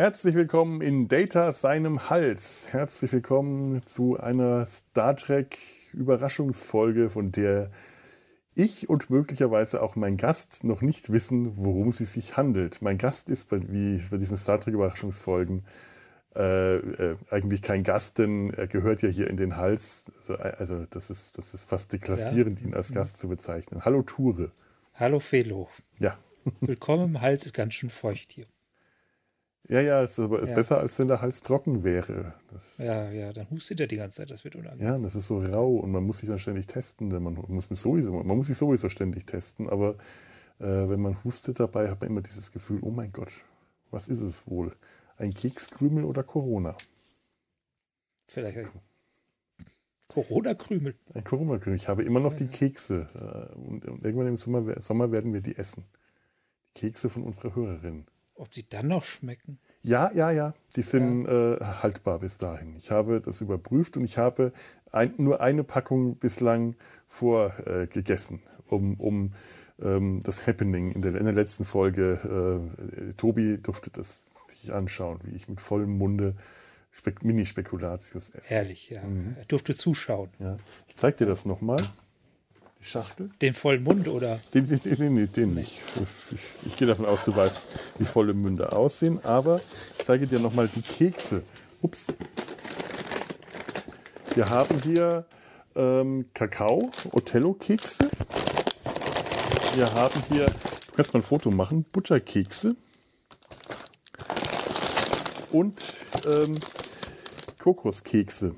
Herzlich willkommen in Data seinem Hals. Herzlich willkommen zu einer Star Trek Überraschungsfolge, von der ich und möglicherweise auch mein Gast noch nicht wissen, worum sie sich handelt. Mein Gast ist bei, wie bei diesen Star Trek Überraschungsfolgen äh, äh, eigentlich kein Gast, denn er gehört ja hier in den Hals. Also, also das, ist, das ist fast deklassierend, ja. ihn als Gast zu bezeichnen. Hallo Ture. Hallo Felo. Ja. Willkommen im Hals, ist ganz schön feucht hier. Ja, ja, ist, aber ist ja. besser, als wenn der Hals trocken wäre. Das, ja, ja, dann hustet er die ganze Zeit, das wird unangenehm. Ja, das ist so rau und man muss sich dann ständig testen, denn man muss, sowieso, man muss sich sowieso ständig testen, aber äh, wenn man hustet dabei, hat man immer dieses Gefühl, oh mein Gott, was ist es wohl? Ein Kekskrümel oder Corona? Vielleicht ein Corona-Krümel. Ein Corona-Krümel. Ich habe immer noch die Kekse äh, und, und irgendwann im Sommer, Sommer werden wir die essen. Die Kekse von unserer Hörerin. Ob sie dann noch schmecken? Ja, ja, ja. Die sind ja. Äh, haltbar bis dahin. Ich habe das überprüft und ich habe ein, nur eine Packung bislang vorgegessen, äh, um, um ähm, das Happening in der, in der letzten Folge. Äh, Tobi durfte das sich anschauen, wie ich mit vollem Munde Spek Mini-Spekulatius esse. Herrlich, ja. Mhm. Er durfte zuschauen. Ja. Ich zeige dir das nochmal. Die Schachtel? Den vollen Mund oder? Den, den, den, den nicht. Ich, ich, gehe davon aus, du weißt, wie volle Münde aussehen. Aber ich zeige dir nochmal die Kekse. Ups. Wir haben hier ähm, Kakao, Othello-Kekse. Wir haben hier, du kannst mal ein Foto machen, Butterkekse. Und ähm, Kokoskekse.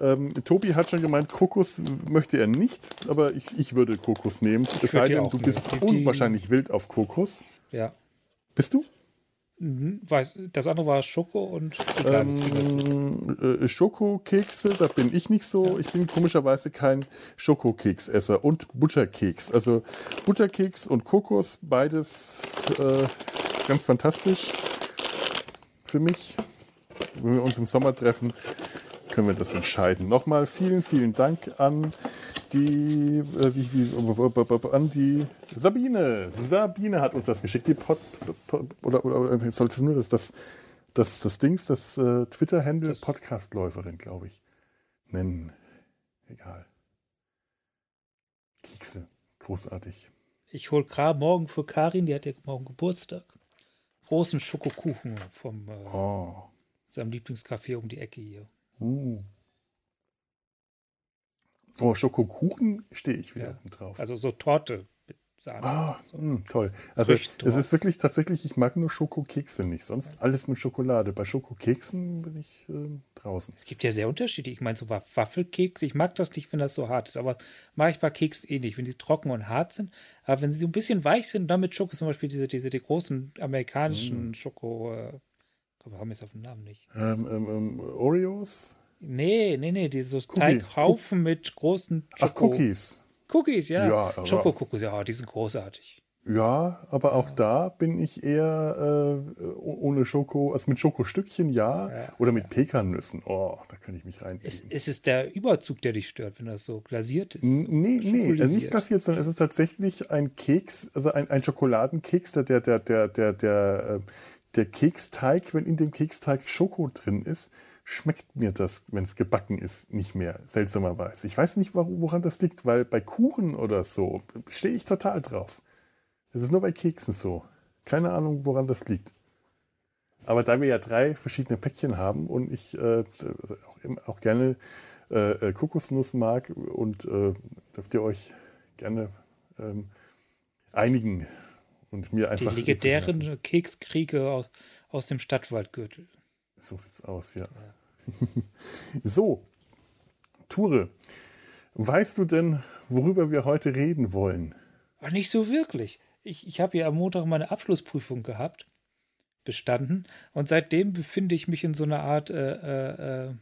Ähm, Tobi hat schon gemeint, Kokos möchte er nicht, aber ich, ich würde Kokos nehmen. Es sei denn, du bist die, unwahrscheinlich wild auf Kokos. Ja. Bist du? Mhm, weiß, das andere war Schoko und ähm, äh, Schokokekse, da bin ich nicht so. Ja. Ich bin komischerweise kein Schokokeksesser und Butterkeks. Also Butterkeks und Kokos, beides äh, ganz fantastisch für mich. Wenn wir uns im Sommer treffen, können wir das entscheiden. Nochmal vielen, vielen Dank an die, äh, wie, wie, an die Sabine. Sabine hat uns das geschickt. Die Pod, Pod oder, oder, oder sollte nur das, das, das, das Dings, das äh, Twitter-Handle Podcastläuferin, glaube ich, nennen. Egal. Kekse. Großartig. Ich hole gerade morgen für Karin, die hat ja morgen Geburtstag, großen Schokokuchen vom äh, oh. seinem Lieblingscafé um die Ecke hier. Uh. Oh, Schokokuchen stehe ich wieder ja. drauf. Also so Torte Sahne. Ah, so. mh, toll. Also es ist wirklich tatsächlich, ich mag nur Schokokekse nicht, sonst ja. alles mit Schokolade. Bei Schokokeksen bin ich äh, draußen. Es gibt ja sehr unterschiedliche. Ich meine, so Waffelkeks, ich mag das nicht, wenn das so hart ist, aber mag ich bei Keksen eh nicht, wenn die trocken und hart sind. Aber wenn sie so ein bisschen weich sind, dann mit Schoko, zum Beispiel diese, diese die großen amerikanischen mm. Schoko, äh, wir haben jetzt auf den Namen nicht. Ähm, ähm, ähm, Oreos? Nee, nee, nee, diese Teighaufen mit großen Schoko. Ach, Cookies. Cookies, ja. ja Schoko-Cookies, ja, die sind großartig. Ja, aber auch ja. da bin ich eher äh, ohne Schoko, also mit Schokostückchen ja, ja oder mit ja. Pekannüssen. Oh, da kann ich mich rein. Ist, ist es der Überzug, der dich stört, wenn das so glasiert ist? Nee, nee, also nicht glasiert, sondern es ist tatsächlich ein Keks, also ein, ein Schokoladenkeks, der, der, der, der, der, der, äh, der Keksteig, wenn in dem Keksteig Schoko drin ist, schmeckt mir das, wenn es gebacken ist, nicht mehr, seltsamerweise. Ich weiß nicht, woran das liegt, weil bei Kuchen oder so stehe ich total drauf. Es ist nur bei Keksen so. Keine Ahnung, woran das liegt. Aber da wir ja drei verschiedene Päckchen haben und ich äh, auch, auch, gerne äh, äh, Kokosnuss mag und äh, dürft ihr euch gerne ähm, einigen, und mir einfach. Die legendären Kekskriege aus, aus dem Stadtwaldgürtel. So sieht's aus, ja. ja. so, Ture, weißt du denn, worüber wir heute reden wollen? Ach, nicht so wirklich. Ich, ich habe ja am Montag meine Abschlussprüfung gehabt, bestanden, und seitdem befinde ich mich in so einer Art äh, äh, äh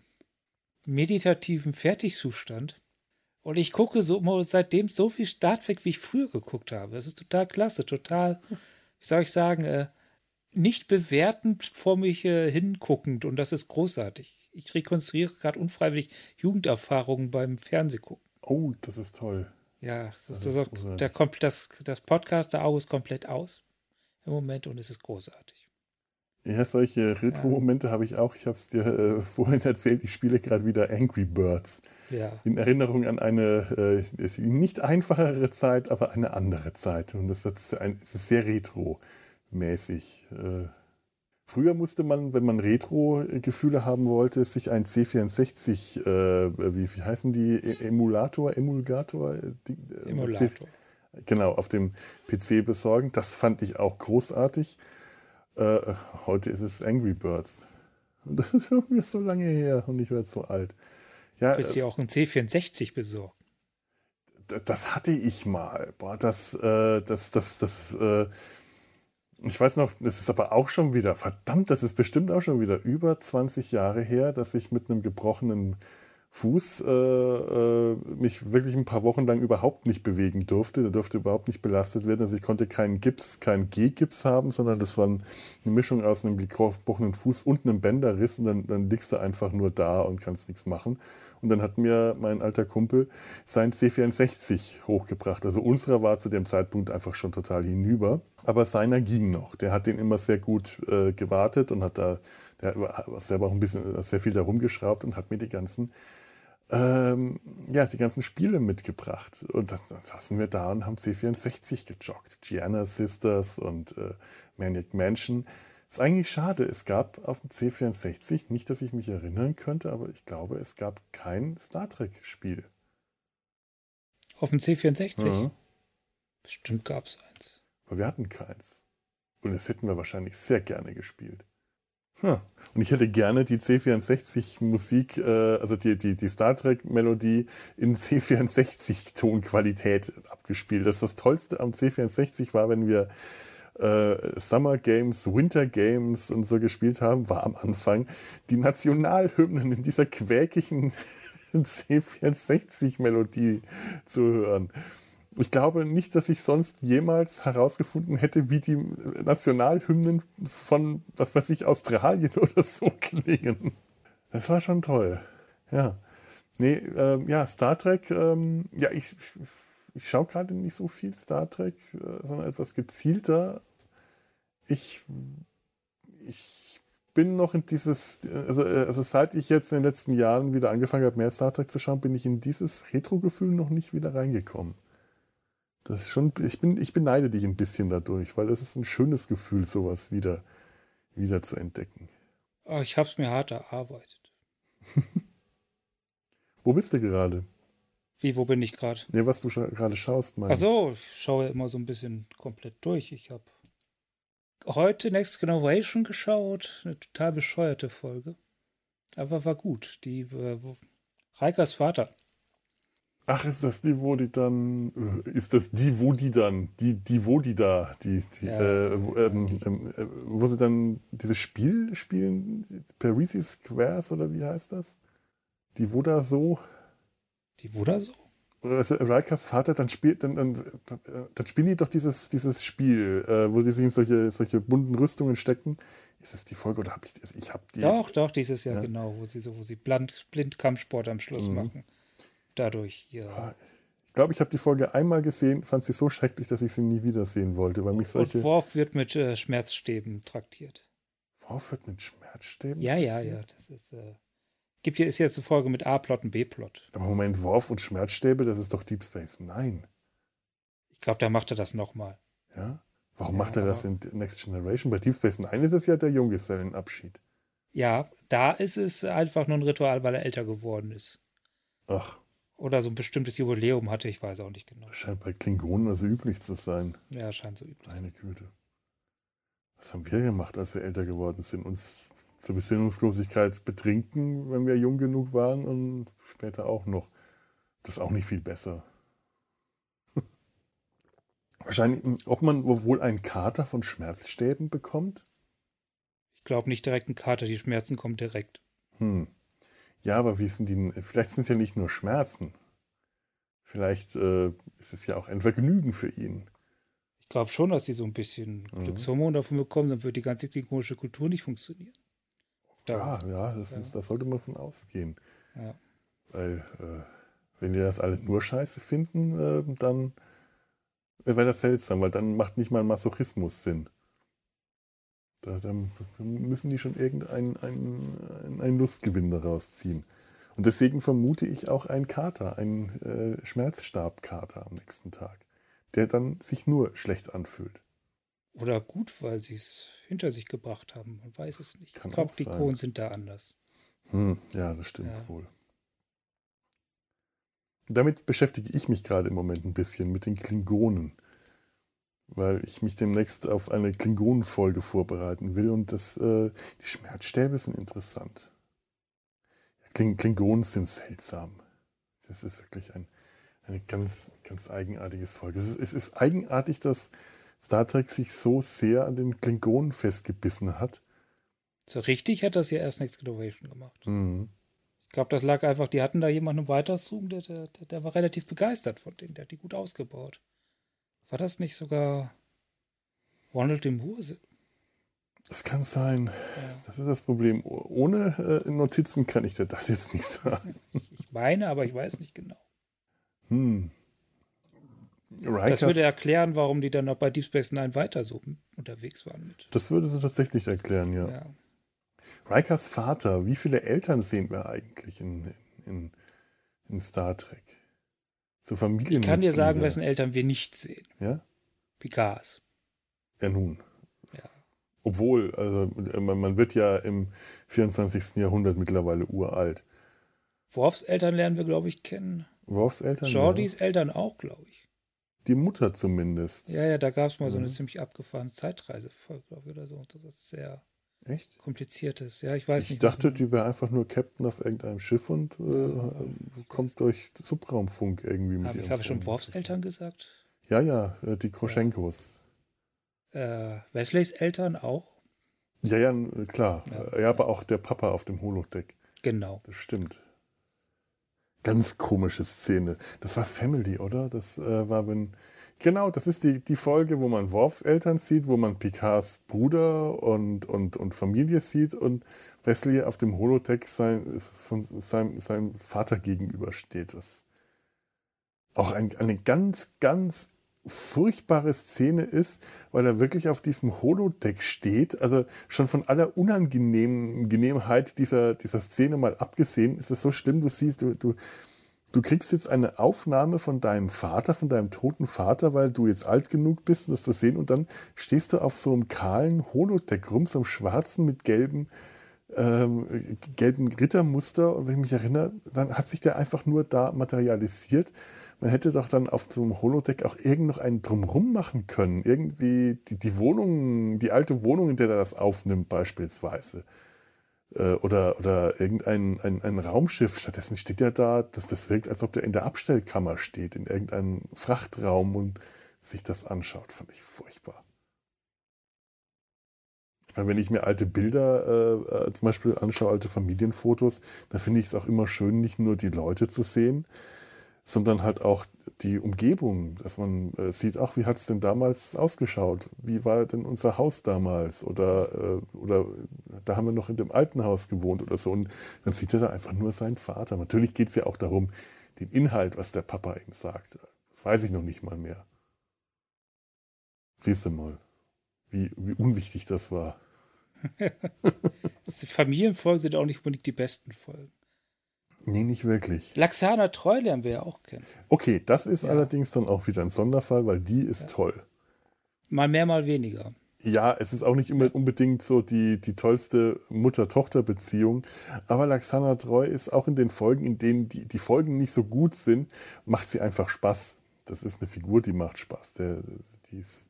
meditativen Fertigzustand. Und ich gucke so seitdem so viel Star Trek, wie ich früher geguckt habe. Es ist total klasse, total, wie soll ich sagen, äh, nicht bewertend vor mich äh, hinguckend. Und das ist großartig. Ich rekonstruiere gerade unfreiwillig Jugenderfahrungen beim Fernsehgucken. Oh, das ist toll. Ja, das, das ist, ist der, das, das Podcast der Auge ist komplett aus im Moment und es ist großartig. Ja, solche Retro-Momente ja. habe ich auch. Ich habe es dir äh, vorhin erzählt, ich spiele gerade wieder Angry Birds. Ja. In Erinnerung an eine äh, nicht einfachere Zeit, aber eine andere Zeit. Und das ist, ein, das ist sehr retro-mäßig. Äh, früher musste man, wenn man Retro-Gefühle haben wollte, sich ein C64, äh, wie, wie heißen die, e-, Emulator, Emulgator? Die, äh, Emulator. genau, auf dem PC besorgen. Das fand ich auch großartig. Äh, heute ist es Angry Birds. Und das ist irgendwie so lange her und ich werde so alt. Ja, du bist ja auch ein C64 besorgt. Das hatte ich mal. Boah, das, äh, das, das, das, äh, ich weiß noch, das ist aber auch schon wieder, verdammt, das ist bestimmt auch schon wieder über 20 Jahre her, dass ich mit einem gebrochenen Fuß äh, äh, mich wirklich ein paar Wochen lang überhaupt nicht bewegen durfte. Der durfte überhaupt nicht belastet werden. Also ich konnte keinen Gips, keinen G-Gips haben, sondern das war eine Mischung aus einem gebrochenen Fuß und einem Bänderriss. Und dann, dann liegst du einfach nur da und kannst nichts machen. Und dann hat mir mein alter Kumpel sein C64 hochgebracht. Also unserer war zu dem Zeitpunkt einfach schon total hinüber. Aber seiner ging noch. Der hat den immer sehr gut äh, gewartet und hat da, der hat selber auch ein bisschen, sehr viel da rumgeschraubt und hat mir die ganzen ähm, ja, die ganzen Spiele mitgebracht. Und dann, dann, saßen wir da und haben C64 gejoggt. Gianna Sisters und äh, Maniac Mansion. Ist eigentlich schade. Es gab auf dem C64, nicht, dass ich mich erinnern könnte, aber ich glaube, es gab kein Star Trek-Spiel. Auf dem C64? Mhm. Bestimmt gab es eins. Aber wir hatten keins. Und das hätten wir wahrscheinlich sehr gerne gespielt. Und ich hätte gerne die C64-Musik, äh, also die, die, die Star Trek-Melodie in C64-Tonqualität abgespielt. Das ist das Tollste am C64 war, wenn wir äh, Summer Games, Winter Games und so gespielt haben, war am Anfang die Nationalhymnen in dieser quäkigen C64-Melodie zu hören ich glaube nicht, dass ich sonst jemals herausgefunden hätte, wie die Nationalhymnen von, was weiß ich, Australien oder so klingen. Das war schon toll. Ja. Nee, ähm, ja, Star Trek, ähm, ja, ich, ich schaue gerade nicht so viel Star Trek, äh, sondern etwas gezielter. Ich, ich bin noch in dieses, also, also seit ich jetzt in den letzten Jahren wieder angefangen habe, mehr Star Trek zu schauen, bin ich in dieses Retro-Gefühl noch nicht wieder reingekommen. Das ist schon, ich, bin, ich beneide dich ein bisschen dadurch, weil das ist ein schönes Gefühl, sowas wieder, wieder zu entdecken. Oh, ich habe es mir hart erarbeitet. wo bist du gerade? Wie, wo bin ich gerade? Nee, was du scha gerade schaust, meinst Ach so, ich schaue immer so ein bisschen komplett durch. Ich habe heute Next Generation geschaut, eine total bescheuerte Folge. Aber war gut. Die äh, Reikers Vater Ach, ist das die, wo die dann, ist das die, wo die dann, die, die, wo die da, die, die ja, äh, ähm, ähm, äh, wo sie dann dieses Spiel spielen, Parisi Squares oder wie heißt das? Die wo da so? Die wo da so? Also Rikers Vater, dann spielt, dann, dann, dann spielen die doch dieses, dieses Spiel, äh, wo die sich in solche, solche bunten Rüstungen stecken. Ist es die Folge oder habe ich, also ich habe die? Doch, doch, dieses Jahr ja. genau, wo sie so, wo sie Blind, Blindkampfsport am Schluss mhm. machen dadurch hier. Ah, ich glaube, ich habe die Folge einmal gesehen, fand sie so schrecklich, dass ich sie nie wiedersehen wollte, weil mich solche. Und Worf wird mit äh, Schmerzstäben traktiert. Worf wird mit Schmerzstäben? Ja, traktiert? ja, ja. Das ist. Äh, gibt hier ist jetzt eine Folge mit A-Plot und B-Plot. Aber Moment, Worf und Schmerzstäbe, das ist doch Deep Space. Nein. Ich glaube, da macht er das nochmal. Ja? Warum ja, macht er das in Next Generation? Bei Deep Space Nine ist es ja der Junggesellenabschied. Ja, da ist es einfach nur ein Ritual, weil er älter geworden ist. Ach oder so ein bestimmtes Jubiläum hatte, ich weiß auch nicht genau. Das scheint bei Klingonen also üblich zu sein. Ja, scheint so üblich. Meine Güte. Was haben wir gemacht, als wir älter geworden sind? Uns zur Besinnungslosigkeit betrinken, wenn wir jung genug waren und später auch noch. Das ist auch nicht viel besser. Wahrscheinlich, ob man wohl einen Kater von Schmerzstäben bekommt? Ich glaube nicht direkt einen Kater, die Schmerzen kommen direkt. Hm. Ja, aber wie sind die, vielleicht sind es ja nicht nur Schmerzen. Vielleicht äh, ist es ja auch ein Vergnügen für ihn. Ich glaube schon, dass sie so ein bisschen mhm. Glückshormon davon bekommen, dann wird die ganze klingonische Kultur nicht funktionieren. Da, ja, ja, das, ja. Muss, das sollte man von ausgehen. Ja. Weil, äh, wenn die das alle nur scheiße finden, äh, dann wäre das seltsam, weil dann macht nicht mal Masochismus Sinn. Da, da müssen die schon irgendeinen einen, einen Lustgewinn daraus ziehen. Und deswegen vermute ich auch einen Kater, einen äh, Schmerzstabkater am nächsten Tag, der dann sich nur schlecht anfühlt. Oder gut, weil sie es hinter sich gebracht haben. Man weiß es nicht. Kann ich glaube, die Kronen sind da anders. Hm, ja, das stimmt ja. wohl. Damit beschäftige ich mich gerade im Moment ein bisschen mit den Klingonen, weil ich mich demnächst auf eine Klingonenfolge vorbereiten will und das, äh, die Schmerzstäbe sind interessant. Kling Klingonen sind seltsam. Das ist wirklich ein, eine ganz, ganz eigenartiges Volk. Es ist, es ist eigenartig, dass Star Trek sich so sehr an den Klingonen festgebissen hat. So richtig hat das ja erst Next Generation gemacht. Mhm. Ich glaube, das lag einfach, die hatten da jemanden im Weiterzoom, der, der, der war relativ begeistert von denen, der hat die gut ausgebaut. War das nicht sogar Ronald D. Moore? Das kann sein. Ja. Das ist das Problem. Ohne äh, Notizen kann ich dir das jetzt nicht sagen. Ich meine, aber ich weiß nicht genau. Hm. Rikers, das würde erklären, warum die dann noch bei Deep Space Nine weiter so unterwegs waren. Mit. Das würde sie tatsächlich erklären, ja. ja. Rikers Vater, wie viele Eltern sehen wir eigentlich in, in, in Star Trek? So Familien. Ich kann dir sagen, wessen Eltern wir nicht sehen. Ja? Picards. Ja, nun. Ja. Obwohl, also man, man wird ja im 24. Jahrhundert mittlerweile uralt. Worfs Eltern lernen wir, glaube ich, kennen. Worfs Eltern? Jordys ja. Eltern auch, glaube ich. Die Mutter zumindest. Ja, ja, da gab es mal mhm. so eine ziemlich abgefahrene Zeitreisefolge, glaube ich, oder so. Das ist sehr Echt? kompliziertes. Ja, ich weiß ich nicht. Ich dachte, die wäre einfach nur Captain auf irgendeinem Schiff und äh, kommt durch Subraumfunk irgendwie mit Hab, ihrem Habe ich schon Worfs Eltern gesagt? Ja, ja, äh, die Kroschenkos. Äh, Wesleys Eltern auch? Ja, ja, klar. Ja, ja, aber auch der Papa auf dem Holodeck. Genau. Das stimmt. Ganz komische Szene. Das war Family, oder? Das äh, war, wenn. Genau, das ist die, die Folge, wo man Worfs Eltern sieht, wo man Picards Bruder und, und, und Familie sieht und Wesley auf dem Holodeck sein, von seinem, seinem Vater gegenübersteht. Was auch ein, eine ganz, ganz furchtbare Szene ist, weil er wirklich auf diesem Holodeck steht. Also schon von aller Unangenehmheit dieser, dieser Szene mal abgesehen, ist es so schlimm, du siehst, du, du, du kriegst jetzt eine Aufnahme von deinem Vater, von deinem toten Vater, weil du jetzt alt genug bist, um das zu sehen, und dann stehst du auf so einem kahlen Holodeck rum, so einem schwarzen mit gelben ähm, gelben Rittermuster und wenn ich mich erinnere, dann hat sich der einfach nur da materialisiert man hätte doch dann auf so einem Holodeck auch irgend noch einen drumrum machen können. Irgendwie die, die Wohnung, die alte Wohnung, in der er das aufnimmt, beispielsweise. Äh, oder, oder irgendein ein, ein Raumschiff. Stattdessen steht er da, dass das wirkt, als ob der in der Abstellkammer steht, in irgendeinem Frachtraum und sich das anschaut. Fand ich furchtbar. Ich meine, wenn ich mir alte Bilder äh, äh zum Beispiel anschaue, alte Familienfotos, dann finde ich es auch immer schön, nicht nur die Leute zu sehen, sondern halt auch die Umgebung, dass man äh, sieht, ach, wie hat es denn damals ausgeschaut? Wie war denn unser Haus damals? Oder, äh, oder da haben wir noch in dem alten Haus gewohnt oder so. Und dann sieht er da einfach nur seinen Vater. Natürlich geht es ja auch darum, den Inhalt, was der Papa ihm sagt. Das weiß ich noch nicht mal mehr. Siehst du mal, wie, wie unwichtig das war. Familienfolgen sind auch nicht unbedingt die besten Folgen. Nee, nicht wirklich. Laxana Treu lernen wir ja auch kennen. Okay, das ist ja. allerdings dann auch wieder ein Sonderfall, weil die ist ja. toll. Mal mehr, mal weniger. Ja, es ist auch nicht immer unbedingt so die, die tollste Mutter-Tochter-Beziehung. Aber Laxana Treu ist auch in den Folgen, in denen die, die Folgen nicht so gut sind, macht sie einfach Spaß. Das ist eine Figur, die macht Spaß. Der, die ist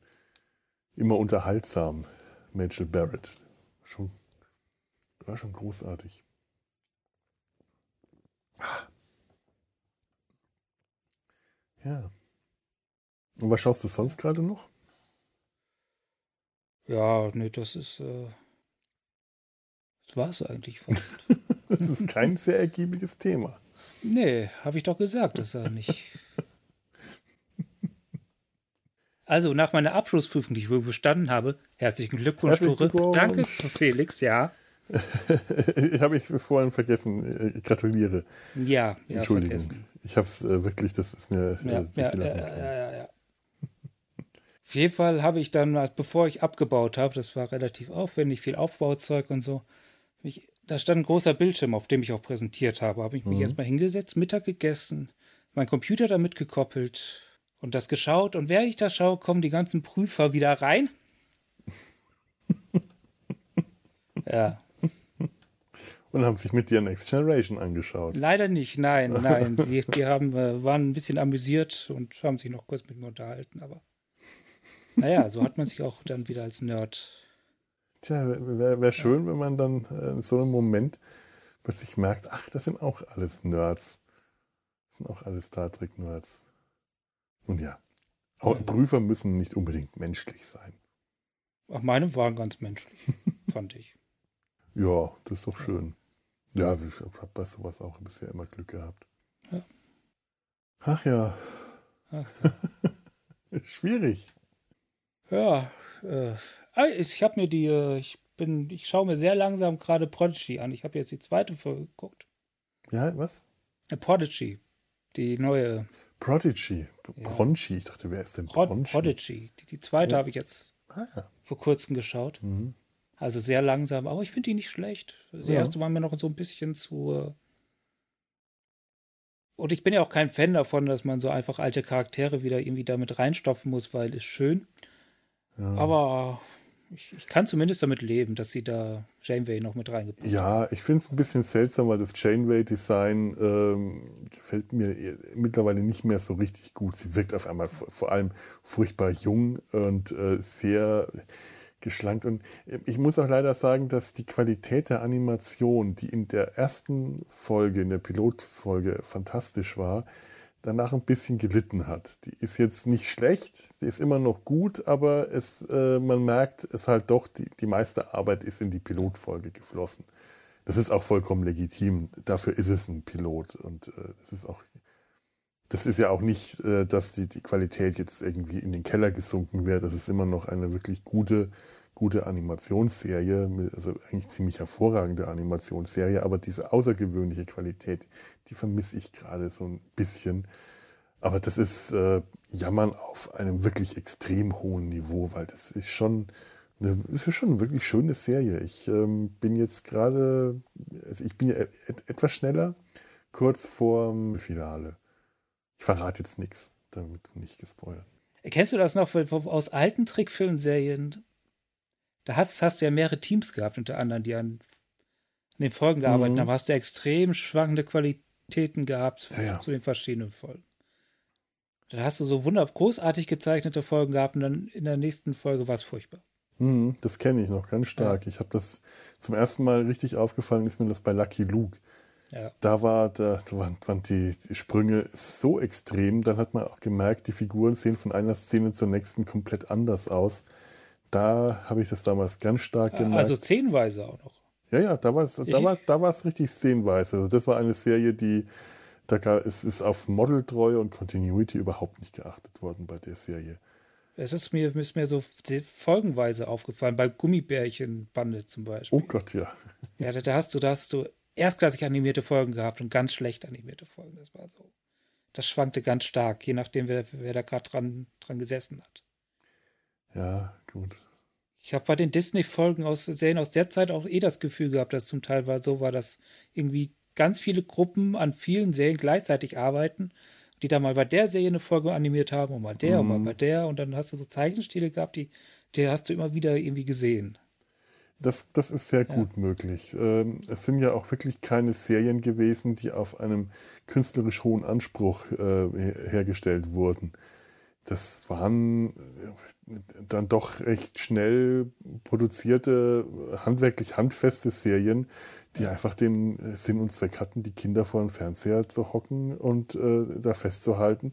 immer unterhaltsam. Rachel Barrett. Schon, war schon großartig. Ja. Und was schaust du sonst gerade noch? Ja, nee, das ist. Äh, das war es eigentlich fast. das ist kein sehr ergiebiges Thema. Nee, habe ich doch gesagt, dass er nicht. Also, nach meiner Abschlussprüfung, die ich wohl bestanden habe, herzlichen Glückwunsch, Glückwunsch. Danke, Felix, ja. habe ich vorhin vergessen. Ich gratuliere. Ja, ja Entschuldigung. Vergessen. Ich habe es äh, wirklich, das ist mir. Ja, ja, ja, ja, ja, Auf jeden Fall habe ich dann, bevor ich abgebaut habe, das war relativ aufwendig, viel Aufbauzeug und so, mich, da stand ein großer Bildschirm, auf dem ich auch präsentiert habe. Habe ich mich mhm. erstmal hingesetzt, Mittag gegessen, mein Computer damit gekoppelt und das geschaut. Und während ich das schaue, kommen die ganzen Prüfer wieder rein. ja. Und haben sich mit dir Next Generation angeschaut. Leider nicht, nein, nein. die, die haben, äh, waren ein bisschen amüsiert und haben sich noch kurz mit mir unterhalten, aber naja, so hat man sich auch dann wieder als Nerd. Tja, wäre wär schön, ja. wenn man dann äh, in so einem Moment plötzlich merkt, ach, das sind auch alles Nerds. Das sind auch alles Star Trek-Nerds. Nun ja, ja. Prüfer müssen nicht unbedingt menschlich sein. Ach, meine waren ganz menschlich, fand ich. Ja, das ist doch schön. Ja, ich habe bei sowas auch bisher immer Glück gehabt. Ja. Ach ja. Ach ja. Schwierig. Ja, äh, ah, ich habe mir die, äh, ich bin, ich schaue mir sehr langsam gerade Prodigy an. Ich habe jetzt die zweite Folge geguckt. Ja, was? Prodigy, die neue. Prodigy, ja. Bronchi. Ich dachte, wer ist denn Bronchi? Prodigy. Die, die zweite ja. habe ich jetzt ah, ja. vor kurzem geschaut. Mhm. Also sehr langsam, aber ich finde die nicht schlecht. Das erste war mir noch so ein bisschen zu. Äh, und ich bin ja auch kein Fan davon, dass man so einfach alte Charaktere wieder irgendwie damit reinstopfen muss, weil es schön. Ja. Aber ich, ich, kann zumindest damit leben, dass sie da Janeway noch mit reingebracht haben. Ja, ich finde es ein bisschen seltsam, weil das Janeway-Design ähm, gefällt mir mittlerweile nicht mehr so richtig gut. Sie wirkt auf einmal vor allem furchtbar jung und äh, sehr geschlankt. Und äh, ich muss auch leider sagen, dass die Qualität der Animation, die in der ersten Folge, in der Pilotfolge fantastisch war, danach ein bisschen gelitten hat. Die ist jetzt nicht schlecht, die ist immer noch gut, aber es, äh, man merkt es halt doch, die, die meiste Arbeit ist in die Pilotfolge geflossen. Das ist auch vollkommen legitim. Dafür ist es ein Pilot. Und äh, das ist auch, das ist ja auch nicht, äh, dass die, die Qualität jetzt irgendwie in den Keller gesunken wäre. Das ist immer noch eine wirklich gute gute Animationsserie, also eigentlich ziemlich hervorragende Animationsserie, aber diese außergewöhnliche Qualität, die vermisse ich gerade so ein bisschen. Aber das ist äh, Jammern auf einem wirklich extrem hohen Niveau, weil das ist schon eine, das ist schon eine wirklich schöne Serie. Ich ähm, bin jetzt gerade, also ich bin ja et etwas schneller, kurz vorm Finale. Ich verrate jetzt nichts, damit du nicht gespoilert. Kennst du das noch aus alten Trickfilmserien? da hast, hast du ja mehrere Teams gehabt, unter anderem, die an, an den Folgen gearbeitet mhm. haben. Hast du extrem schwankende Qualitäten gehabt ja, ja. zu den verschiedenen Folgen. Da hast du so wunderbar großartig gezeichnete Folgen gehabt und dann in der nächsten Folge war es furchtbar. Mhm, das kenne ich noch ganz stark. Ja. Ich habe das zum ersten Mal richtig aufgefallen, ist mir das bei Lucky Luke. Ja. Da, war, da, waren, waren die, die, Sprünge so extrem, dann hat man auch gemerkt, die Figuren sehen von einer Szene zur nächsten komplett anders aus. Da habe ich das damals ganz stark ah, gemerkt. Also szenenweise auch noch. Ja, ja, da war es da war, da richtig szenenweise. Also das war eine Serie, die, da gar, es ist auf Modeltreue und Continuity überhaupt nicht geachtet worden bei der Serie. Es ist mir, ist mir so folgenweise aufgefallen, bei Gummibärchenbande zum Beispiel. Oh Gott, ja. Ja, da, da, hast du, da hast du erstklassig animierte Folgen gehabt und ganz schlecht animierte Folgen. Das war so. Das schwankte ganz stark, je nachdem, wer, wer da gerade dran, dran gesessen hat. Ja, gut. Ich habe bei den Disney-Folgen aus Serien aus der Zeit auch eh das Gefühl gehabt, dass zum Teil war, so war, dass irgendwie ganz viele Gruppen an vielen Serien gleichzeitig arbeiten, die da mal bei der Serie eine Folge animiert haben und mal der mhm. und mal mhm. bei der und dann hast du so Zeichenstile gehabt, die, die hast du immer wieder irgendwie gesehen. Das, das ist sehr gut ja. möglich. Ähm, es sind ja auch wirklich keine Serien gewesen, die auf einem künstlerisch hohen Anspruch äh, hergestellt wurden das waren äh, dann doch recht schnell produzierte, handwerklich handfeste Serien, die einfach den äh, Sinn und Zweck hatten, die Kinder vor dem Fernseher zu hocken und äh, da festzuhalten,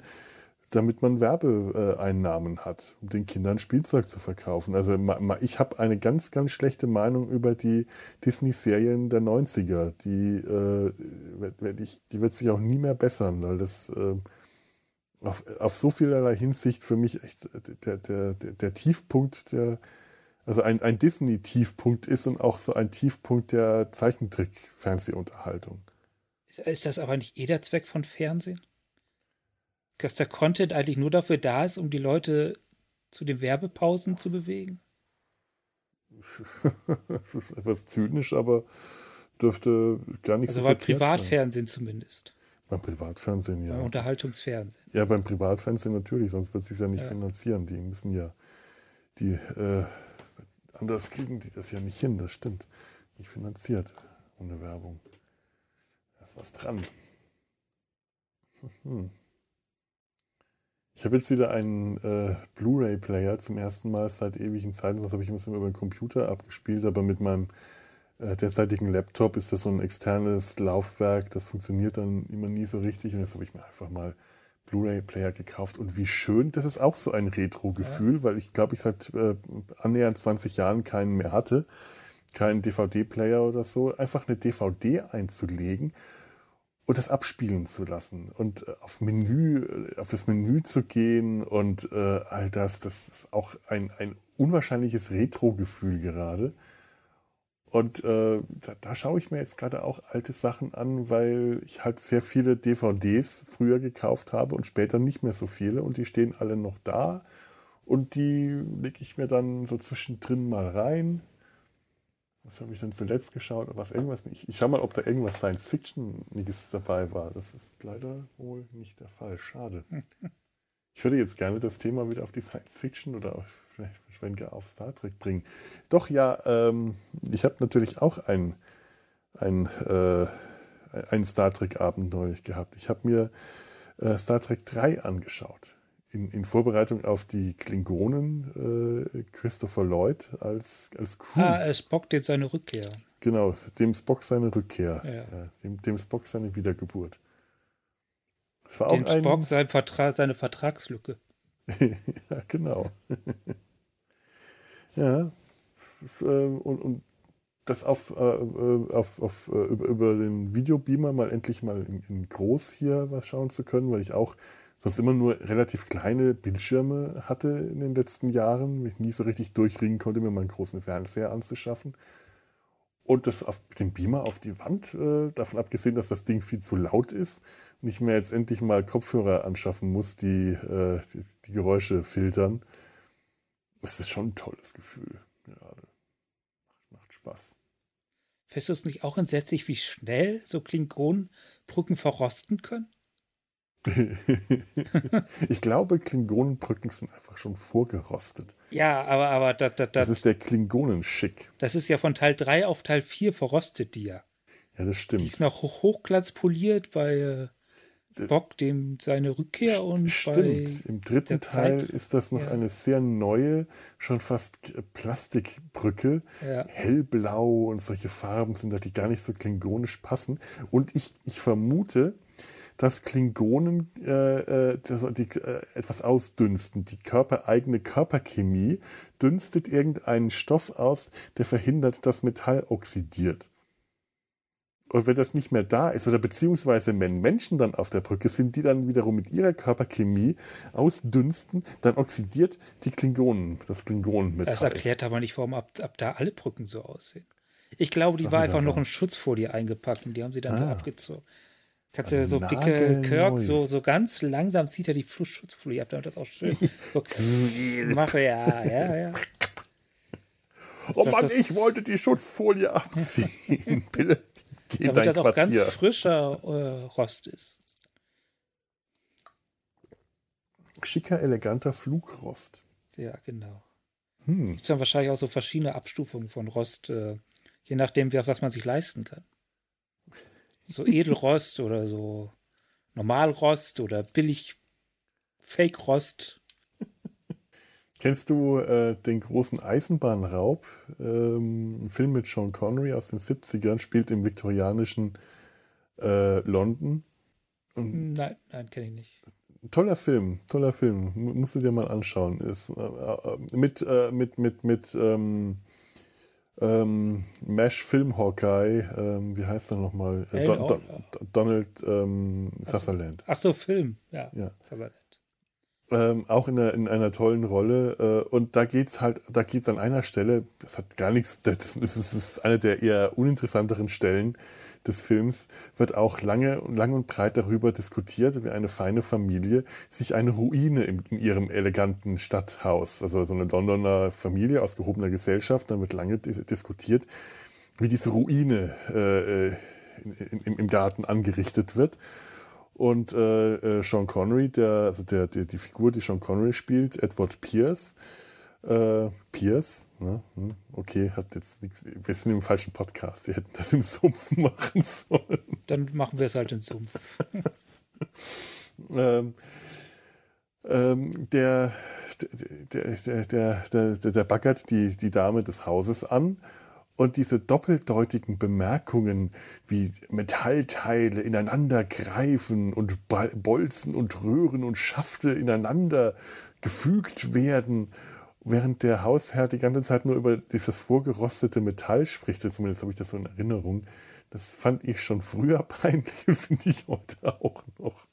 damit man Werbeeinnahmen hat, um den Kindern Spielzeug zu verkaufen. Also ich habe eine ganz, ganz schlechte Meinung über die Disney-Serien der 90er. Die, äh, die wird sich auch nie mehr bessern, weil das... Äh, auf, auf so vielerlei Hinsicht für mich echt der, der, der, Tiefpunkt der, also ein, ein Disney-Tiefpunkt ist und auch so ein Tiefpunkt der Zeichentrick-Fernsehunterhaltung. Ist das aber nicht eh der Zweck von Fernsehen? Dass der Content eigentlich nur dafür da ist, um die Leute zu den Werbepausen zu bewegen? das ist etwas zynisch, aber dürfte gar nicht also so beim Privatfernsehen sein. zumindest. Beim Privatfernsehen, ja. Beim Unterhaltungsfernsehen. Ja, beim Privatfernsehen natürlich, sonst wird es sich ja nicht ja. finanzieren. Die müssen ja, die, äh, anders kriegen die das ja nicht hin, das stimmt. Nicht finanziert ohne Werbung. Da ist was dran. Hm. Ich habe jetzt wieder einen äh, Blu-ray-Player zum ersten Mal seit ewigen Zeiten. Das habe ich immer über den Computer abgespielt, aber mit meinem äh, derzeitigen Laptop ist das so ein externes Laufwerk. Das funktioniert dann immer nie so richtig. Und jetzt habe ich mir einfach mal Blu-ray-Player gekauft. Und wie schön, das ist auch so ein Retro-Gefühl, ja. weil ich glaube, ich seit äh, annähernd 20 Jahren keinen mehr hatte. Keinen DVD-Player oder so. Einfach eine DVD einzulegen und das abspielen zu lassen und äh, auf Menü, äh, auf das Menü zu gehen und äh, all das, das ist auch ein, ein unwahrscheinliches Retro-Gefühl gerade. Und äh, da, da, schaue ich mir jetzt gerade auch alte Sachen an, weil ich halt sehr viele DVDs früher gekauft habe und später nicht mehr so viele und die stehen alle noch da und die lege ich mir dann so zwischendrin mal rein was habe ich denn zuletzt geschaut? Was irgendwas Ich, ich schau mal, ob da irgendwas Science-Fiction-Niges dabei war. Das ist leider wohl nicht der Fall. Schade. Ich würde jetzt gerne das Thema wieder auf die Science-Fiction oder auf, vielleicht auf Star Trek bringen. Doch, ja, ähm, ich habe natürlich auch ein, ein, äh, einen Star Trek-Abend neulich gehabt. Ich habe mir äh, Star Trek 3 angeschaut in, in, Vorbereitung auf die Klingonen äh, Christopher Lloyd als, als Crew. Ah, Spock dem seine Rückkehr. Genau, dem Spock seine Rückkehr. Ja. Ja, dem, dem, Spock seine Wiedergeburt. Das war dem auch ein, Spock sein Vertra seine Vertragslücke. ja, genau. ja, äh, und, und das auf, äh, äh, auf, auf, über, über den Videobeamer mal endlich mal in, in groß hier was schauen zu können, weil ich auch sonst immer nur relativ kleine Bildschirme hatte in den letzten Jahren, mich nie so richtig durchringen konnte, mir meinen großen Fernseher anzuschaffen. Und das auf dem Beamer auf die Wand, äh, davon abgesehen, dass das Ding viel zu laut ist ich mir jetzt endlich mal Kopfhörer anschaffen muss, die, äh, die, die, Geräusche filtern. Das ist schon ein tolles Gefühl gerade. Macht, macht Spaß. Findest du es nicht auch entsetzlich, wie schnell so Klingonenbrücken verrosten können? ich glaube, Klingonenbrücken sind einfach schon vorgerostet. Ja, aber, aber da, da, da, das ist der Klingonenschick. Das ist ja von Teil 3 auf Teil 4 verrostet, die ja. Ja, das stimmt. Die ist noch hoch, hochglanzpoliert bei äh, Bock, dem seine Rückkehr und Stimmt, im dritten Teil Zeit, ist das noch ja. eine sehr neue, schon fast Plastikbrücke. Ja. Hellblau und solche Farben sind da, die gar nicht so klingonisch passen. Und ich, ich vermute, dass Klingonen äh, äh, das, die, äh, etwas ausdünsten. Die körpereigene Körperchemie dünstet irgendeinen Stoff aus, der verhindert, dass Metall oxidiert. Und wenn das nicht mehr da ist, oder beziehungsweise wenn Menschen dann auf der Brücke sind, die dann wiederum mit ihrer Körperchemie ausdünsten, dann oxidiert die Klingonen, das Klingonenmetall. Das erklärt aber nicht, warum ab, ab da alle Brücken so aussehen. Ich glaube, die war einfach noch in Schutzfolie eingepackt und die haben sie dann ah. so abgezogen. Kannst du so dicke Kirk, so, so ganz langsam zieht er die Schutzfolie ab, damit das auch schön so mache, ja, ja, ja. Oh Mann, ich wollte die Schutzfolie abziehen. Bitte, geh damit das auch ganz frischer äh, Rost ist. Schicker, eleganter Flugrost. Ja, genau. Hm. Gibt dann wahrscheinlich auch so verschiedene Abstufungen von Rost, äh, je nachdem, was man sich leisten kann. So Edelrost oder so Normalrost oder billig Fake-Rost. Kennst du äh, den großen Eisenbahnraub? Ähm, ein Film mit Sean Connery aus den 70ern, spielt im viktorianischen äh, London. Und nein, nein, kenne ich nicht. Toller Film, toller Film. musst du dir mal anschauen. Ist, äh, äh mit, äh, mit, mit, mit, ähm, ähm, Mesh Film Hawkeye, ähm, wie heißt er nochmal? Äh, Don, Don, Donald ähm, Sutherland. Ach so, Film, ja. ja. Sutherland. Ähm, auch in einer, in einer tollen Rolle. Äh, und da geht's halt, da geht's an einer Stelle, das hat gar nichts, das ist, das ist eine der eher uninteressanteren Stellen des Films, wird auch lange, lang und breit darüber diskutiert, wie eine feine Familie sich eine Ruine in, in ihrem eleganten Stadthaus, also so eine Londoner Familie aus gehobener Gesellschaft, dann wird lange diskutiert, wie diese Ruine äh, äh in, im Garten angerichtet wird. Und äh, äh, Sean Connery, der, also der, der, die Figur, die Sean Connery spielt, Edward Pierce, äh, Pierce, ne? Hm, okay, hat jetzt nichts, wir sind im falschen Podcast, wir hätten das im Sumpf machen sollen. Dann machen wir es halt im Sumpf. ähm, ähm, der, der, der, der, der, der baggert die, die Dame des Hauses an und diese doppeldeutigen Bemerkungen wie Metallteile ineinander greifen und Bolzen und Röhren und Schafte ineinander gefügt werden, während der Hausherr die ganze Zeit nur über dieses vorgerostete Metall spricht, zumindest habe ich das so in Erinnerung. Das fand ich schon früher peinlich und finde ich heute auch noch.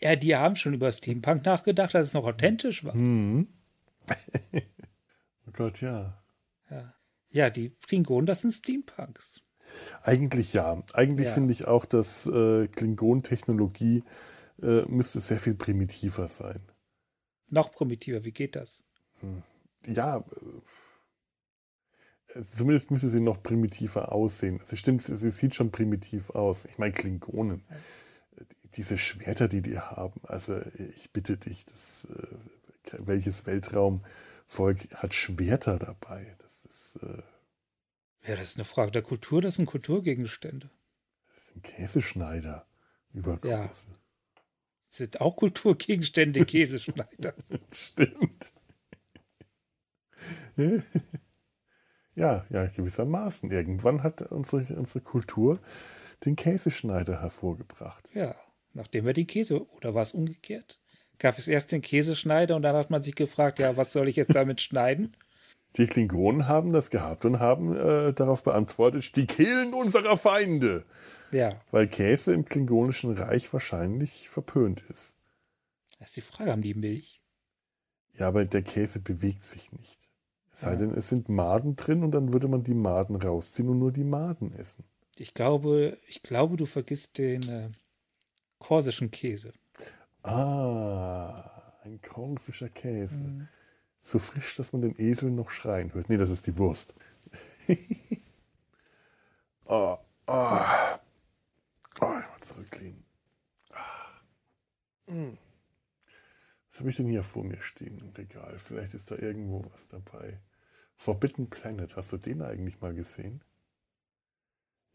Ja, die haben schon über Steampunk nachgedacht, dass es noch authentisch war. Mhm. oh Gott, ja. Ja. Ja, die Klingonen, das sind Steampunks. Eigentlich ja. Eigentlich ja. finde ich auch, dass äh, Klingon-Technologie äh, müsste sehr viel primitiver sein. Noch primitiver, wie geht das? Hm. Ja, äh, zumindest müsste sie noch primitiver aussehen. Also stimmt, sie sieht schon primitiv aus. Ich meine, Klingonen, ja. diese Schwerter, die die haben, also ich bitte dich, das, äh, welches Weltraumvolk hat Schwerter dabei? Ist. Äh, ja, das ist eine Frage der Kultur, das sind Kulturgegenstände. Das sind Käseschneider. Übergroße. Ja. Das sind auch Kulturgegenstände, Käseschneider. Stimmt. ja, ja, gewissermaßen. Irgendwann hat unsere, unsere Kultur den Käseschneider hervorgebracht. Ja, nachdem er die Käse, oder war es umgekehrt? Gab es erst den Käseschneider und dann hat man sich gefragt, ja, was soll ich jetzt damit schneiden? Die Klingonen haben das gehabt und haben äh, darauf beantwortet, die Kehlen unserer Feinde. Ja. Weil Käse im Klingonischen Reich wahrscheinlich verpönt ist. Das ist die Frage, haben die Milch? Ja, aber der Käse bewegt sich nicht. Es sei ja. denn, es sind Maden drin und dann würde man die Maden rausziehen und nur die Maden essen. Ich glaube, ich glaube, du vergisst den äh, korsischen Käse. Ah, ein korsischer Käse. Mhm so frisch, dass man den Esel noch schreien hört. Nee, das ist die Wurst. oh, oh. Oh, ich mal zurücklehnen. Ah. Mm. Was habe ich denn hier vor mir stehen im Regal? Vielleicht ist da irgendwo was dabei. Forbidden Planet, hast du den eigentlich mal gesehen?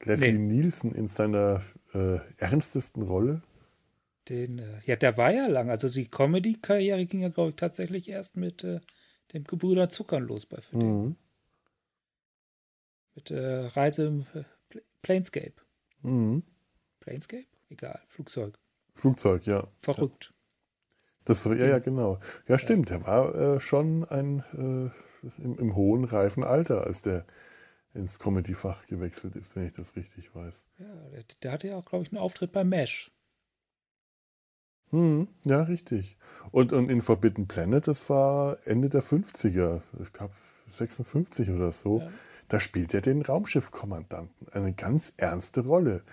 Leslie nee. Nielsen in seiner äh, ernstesten Rolle? Den, äh, ja, der war ja lang. Also die Comedy-Karriere ging ja, glaube ich, tatsächlich erst mit äh, dem Gebrüder Zuckern los bei für mhm. Mit äh, Reise im äh, Planescape. Mhm. Planescape? Egal, Flugzeug. Flugzeug, ja. Verrückt. Das war, ja, ja, genau. Ja, stimmt. Ja. Der war äh, schon ein äh, im, im, hohen, reifen Alter, als der ins Comedy-Fach gewechselt ist, wenn ich das richtig weiß. Ja, der, der hatte ja auch, glaube ich, einen Auftritt bei Mesh. Hm, ja, richtig. Und, und in Forbidden Planet, das war Ende der 50er, ich glaube 56 oder so, ja. da spielt er den Raumschiffkommandanten. Eine ganz ernste Rolle.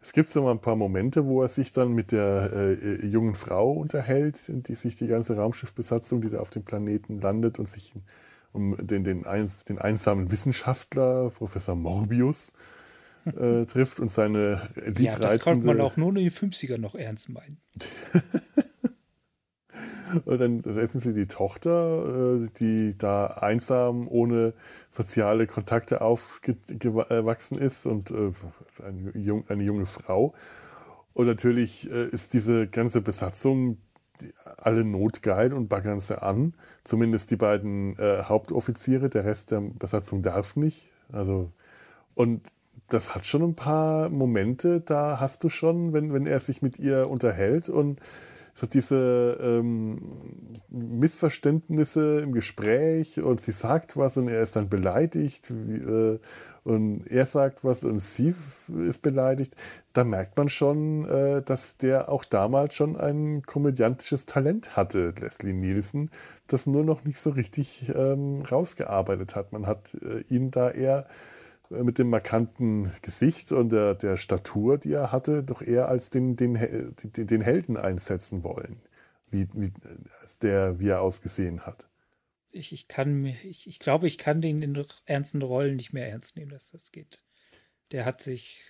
Es gibt so mal ein paar Momente, wo er sich dann mit der äh, jungen Frau unterhält, die sich die ganze Raumschiffbesatzung, die da auf dem Planeten landet und sich um den, den, eins, den einsamen Wissenschaftler, Professor Morbius, äh, trifft und seine liebreizende... Ja, das konnte man auch nur in den 50er noch ernst meinen. und dann treffen sie die Tochter, äh, die da einsam, ohne soziale Kontakte aufgewachsen ist und äh, eine, junge Frau. Und natürlich äh, ist diese ganze Besatzung alle notgeil und baggern sie an. Zumindest die beiden äh, Hauptoffiziere, der Rest der Besatzung darf nicht. Also, und das hat schon ein paar Momente, da hast du schon, wenn, wenn er sich mit ihr unterhält und so diese ähm, Missverständnisse im Gespräch und sie sagt was und er ist dann beleidigt wie, äh, und er sagt was und sie ist beleidigt, da merkt man schon, äh, dass der auch damals schon ein komödiantisches Talent hatte, Leslie Nielsen, das nur noch nicht so richtig ähm, rausgearbeitet hat. Man hat äh, ihn da eher mit dem markanten Gesicht und der, der Statur, die er hatte, doch eher als den, den, den, den Helden einsetzen wollen, wie, wie, als der, wie er ausgesehen hat. Ich, ich kann mir, ich, ich glaube, ich kann den in ernsten Rollen nicht mehr ernst nehmen, dass das geht. Der hat sich.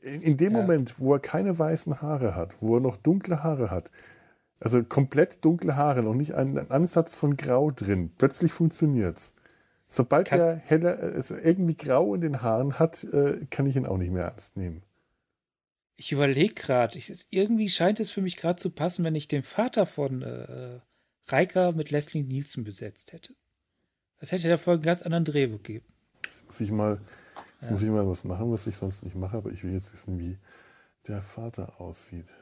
In, in dem ja. Moment, wo er keine weißen Haare hat, wo er noch dunkle Haare hat, also komplett dunkle Haare, noch nicht einen Ansatz von Grau drin, plötzlich funktioniert es. Sobald kann, er helle, also irgendwie grau in den Haaren hat, äh, kann ich ihn auch nicht mehr ernst nehmen. Ich überlege gerade, irgendwie scheint es für mich gerade zu passen, wenn ich den Vater von äh, Reika mit Leslie Nielsen besetzt hätte. Das hätte der Folge einen ganz anderen Dreh gegeben. Jetzt muss ich mal, ja. muss ich mal was machen, was ich sonst nicht mache, aber ich will jetzt wissen, wie der Vater aussieht.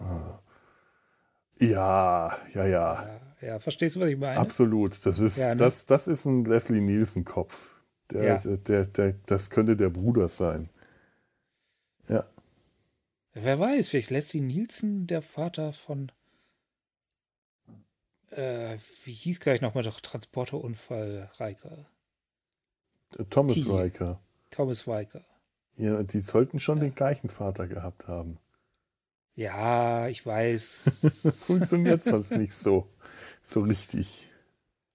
Ja, ja, ja. ja ja, verstehst du, was ich meine? Absolut. Das ist, ja, ne? das, das ist ein Leslie Nielsen-Kopf. Der, ja. der, der, der, das könnte der Bruder sein. Ja. Wer weiß, vielleicht Leslie Nielsen, der Vater von. Äh, wie hieß gleich nochmal der Transporterunfall Riker? Thomas T. Riker. Thomas Riker. Ja, die sollten schon ja. den gleichen Vater gehabt haben. Ja, ich weiß. Funktioniert sonst nicht so, so richtig.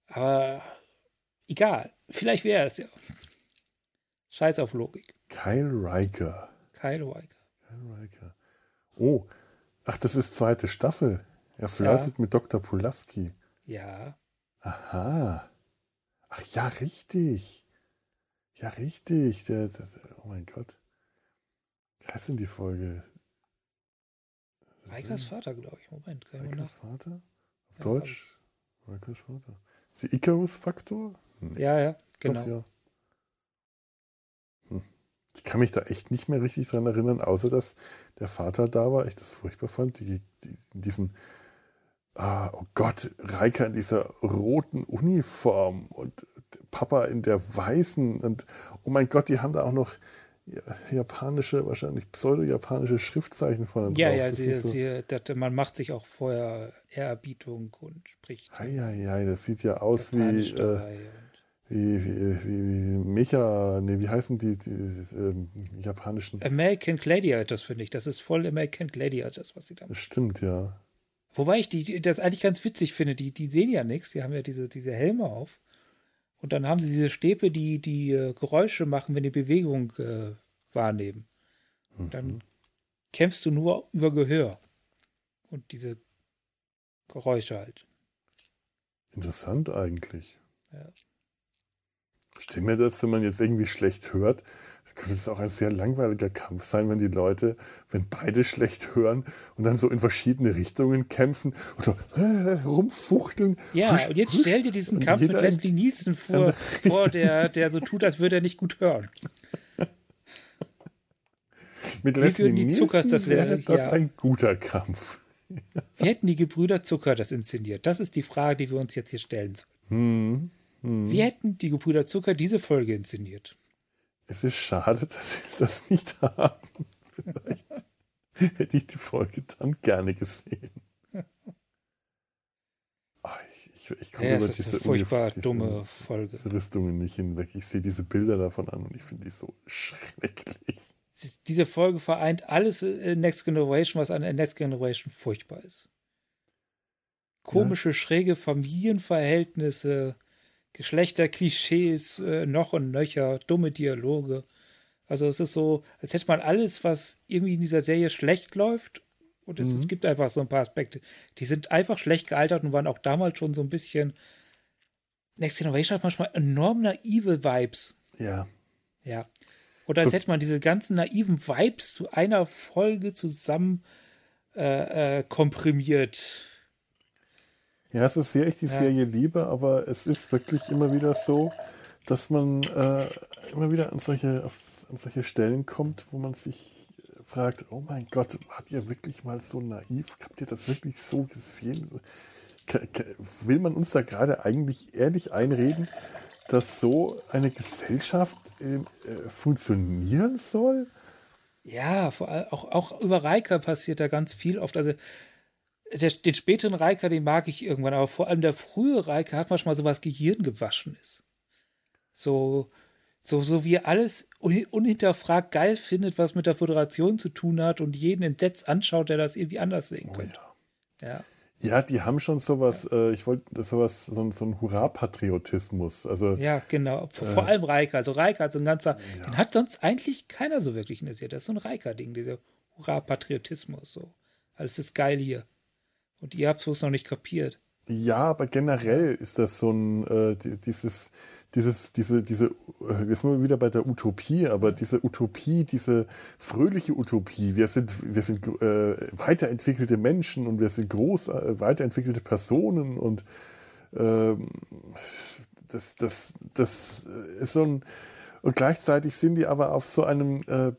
Aber egal. Vielleicht wäre es ja. Scheiß auf Logik. Kyle Riker. Kyle Riker. Kyle Riker. Oh, ach, das ist zweite Staffel. Er flirtet ja. mit Dr. Pulaski. Ja. Aha. Ach ja, richtig. Ja, richtig. Der, der, oh mein Gott. Wie heißt denn die Folge? Reikers Vater, glaube ich. Moment, kann Reikers Vater? Auf ja, Deutsch? Reikers Vater. Ist die Icarus-Faktor? Nee. Ja, ja, genau. Doch, ja. Hm. Ich kann mich da echt nicht mehr richtig dran erinnern, außer dass der Vater da war, ich das furchtbar fand, die, die, diesen, ah, oh Gott, Reika in dieser roten Uniform und Papa in der weißen und oh mein Gott, die haben da auch noch japanische, wahrscheinlich pseudo-japanische Schriftzeichen von Ja, drauf. ja, sie, so sie, das, man macht sich auch vorher Ehrerbietung und spricht. Ja, ja, das sieht ja aus wie, äh, wie, wie, wie, wie Mecha, nee, wie heißen die, die, die ähm, japanischen? American Gladiators, finde ich. Das ist voll American Gladiators, was sie da machen. Stimmt, ja. Wobei ich die, das eigentlich ganz witzig finde. Die, die sehen ja nichts, die haben ja diese, diese Helme auf. Und dann haben sie diese Stäbe, die die äh, Geräusche machen, wenn die Bewegung äh, wahrnehmen. Mhm. Dann kämpfst du nur über Gehör. Und diese Geräusche halt. Interessant eigentlich. Ja. Stell mir das, wenn man jetzt irgendwie schlecht hört, es könnte auch ein sehr langweiliger Kampf sein, wenn die Leute, wenn beide schlecht hören und dann so in verschiedene Richtungen kämpfen und so äh, rumfuchteln. Ja, husch, und jetzt husch, stell dir diesen Kampf mit Leslie Nielsen vor, vor der, der so tut, als würde er nicht gut hören. mit Leslie die Nielsen Zuckers, das wäre das ja. ein guter Kampf. Wie hätten die Gebrüder Zucker das inszeniert? Das ist die Frage, die wir uns jetzt hier stellen sollen. Hm, hm. Wie hätten die Gebrüder Zucker diese Folge inszeniert? Es ist schade, dass sie das nicht haben. Vielleicht hätte ich die Folge dann gerne gesehen. Ach, ich, ich, ich komme ja, über diese, furchtbar diese, dumme Folge. Diese Rüstungen nicht hinweg. Ich sehe diese Bilder davon an und ich finde die so schrecklich. Diese Folge vereint alles in Next Generation, was an Next Generation furchtbar ist. Komische, ja. schräge Familienverhältnisse, Geschlechterklischees äh, noch und nöcher, dumme Dialoge. Also es ist so, als hätte man alles, was irgendwie in dieser Serie schlecht läuft, und es mhm. gibt einfach so ein paar Aspekte, die sind einfach schlecht gealtert und waren auch damals schon so ein bisschen. Next Generation hat manchmal enorm naive Vibes. Ja. Ja. Oder als so. hätte man diese ganzen naiven Vibes zu einer Folge zusammen äh, äh, komprimiert. Ja, es ist sehr ich die ja. Serie liebe, aber es ist wirklich immer wieder so, dass man äh, immer wieder an solche, auf, an solche Stellen kommt, wo man sich fragt, oh mein Gott, wart ihr wirklich mal so naiv? Habt ihr das wirklich so gesehen? Will man uns da gerade eigentlich ehrlich einreden, dass so eine Gesellschaft äh, funktionieren soll? Ja, vor allem auch, auch über Reika passiert da ganz viel oft. Also der, den späteren Reika, den mag ich irgendwann, aber vor allem der frühe Reika hat manchmal so was Gehirn gewaschen ist. So, so, so wie er alles unhinterfragt geil findet, was mit der Föderation zu tun hat und jeden entsetzt anschaut, der das irgendwie anders sehen oh, könnte. Ja. ja. Ja, die haben schon sowas, ja. äh, ich wollte sowas, so, so ein Hurra-Patriotismus. Also, ja, genau. Vor, äh, vor allem Reika. Also Reika so ein ganzer, ja. den hat sonst eigentlich keiner so wirklich in der Serie. Das ist so ein Reika-Ding, dieser Hurra-Patriotismus. So. Alles ist geil hier. Und ihr habt es noch nicht kapiert. Ja, aber generell ist das so ein, äh, dieses, dieses, diese, diese, äh, wir sind wieder bei der Utopie, aber diese Utopie, diese fröhliche Utopie, wir sind, wir sind äh, weiterentwickelte Menschen und wir sind groß, äh, weiterentwickelte Personen und äh, das, das, das ist so ein, und gleichzeitig sind die aber auf so einem, äh,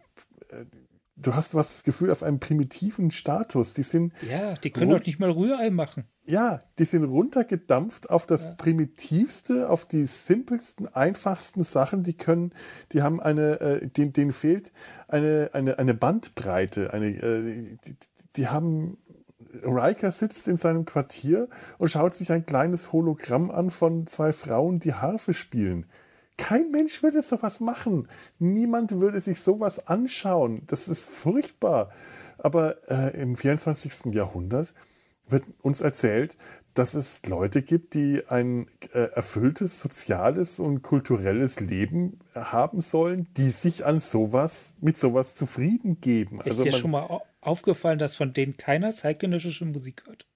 du hast was das Gefühl auf einem primitiven Status. Die sind. Ja, die können doch nicht mal Rührei machen. Ja, die sind runtergedampft auf das ja. primitivste, auf die simpelsten, einfachsten Sachen. Die können, die haben eine, äh, denen, denen fehlt eine, eine, eine Bandbreite. Eine, äh, die, die haben Riker sitzt in seinem Quartier und schaut sich ein kleines Hologramm an von zwei Frauen, die Harfe spielen. Kein Mensch würde sowas machen. Niemand würde sich sowas anschauen. Das ist furchtbar. Aber äh, im 24. Jahrhundert wird uns erzählt, dass es Leute gibt, die ein äh, erfülltes soziales und kulturelles Leben haben sollen, die sich an sowas, mit sowas zufrieden geben. Ist also dir schon mal aufgefallen, dass von denen keiner zeitgenössische Musik hört?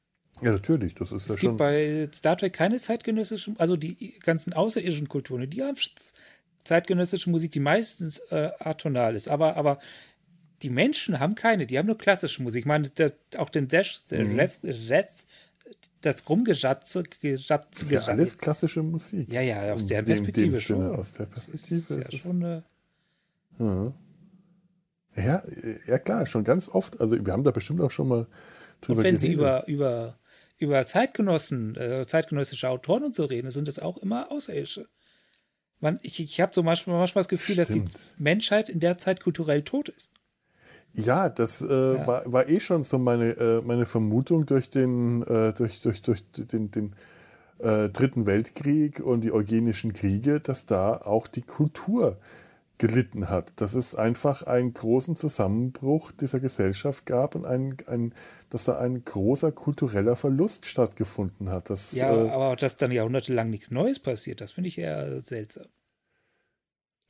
Ja, natürlich, das ist es ja schon. Es gibt bei Star Trek keine zeitgenössischen, also die ganzen außerirdischen Kulturen, die haben zeitgenössische Musik, die meistens äh, atonal ist, aber, aber die Menschen haben keine, die haben nur klassische Musik. Ich meine, der, auch den Dash, mhm. das Rumgeschatze, Geschatze, ist ja alles klassische Musik. Ja, ja, aus der Perspektive dem schon. aus der Perspektive ist, ist ja schon eine. Ja. ja, ja, klar, schon ganz oft. Also wir haben da bestimmt auch schon mal drüber Und wenn geredet. sie über, über über Zeitgenossen, äh, zeitgenössische Autoren und so reden, sind das auch immer Außerirdische. Man, ich ich habe so manchmal, manchmal das Gefühl, Stimmt. dass die Menschheit in der Zeit kulturell tot ist. Ja, das äh, ja. War, war eh schon so meine, äh, meine Vermutung durch den, äh, durch, durch, durch den, den äh, Dritten Weltkrieg und die eugenischen Kriege, dass da auch die Kultur gelitten hat. Dass es einfach einen großen Zusammenbruch dieser Gesellschaft gab und ein, ein, dass da ein großer kultureller Verlust stattgefunden hat. Das, ja, äh, aber dass dann jahrhundertelang nichts Neues passiert, das finde ich eher seltsam.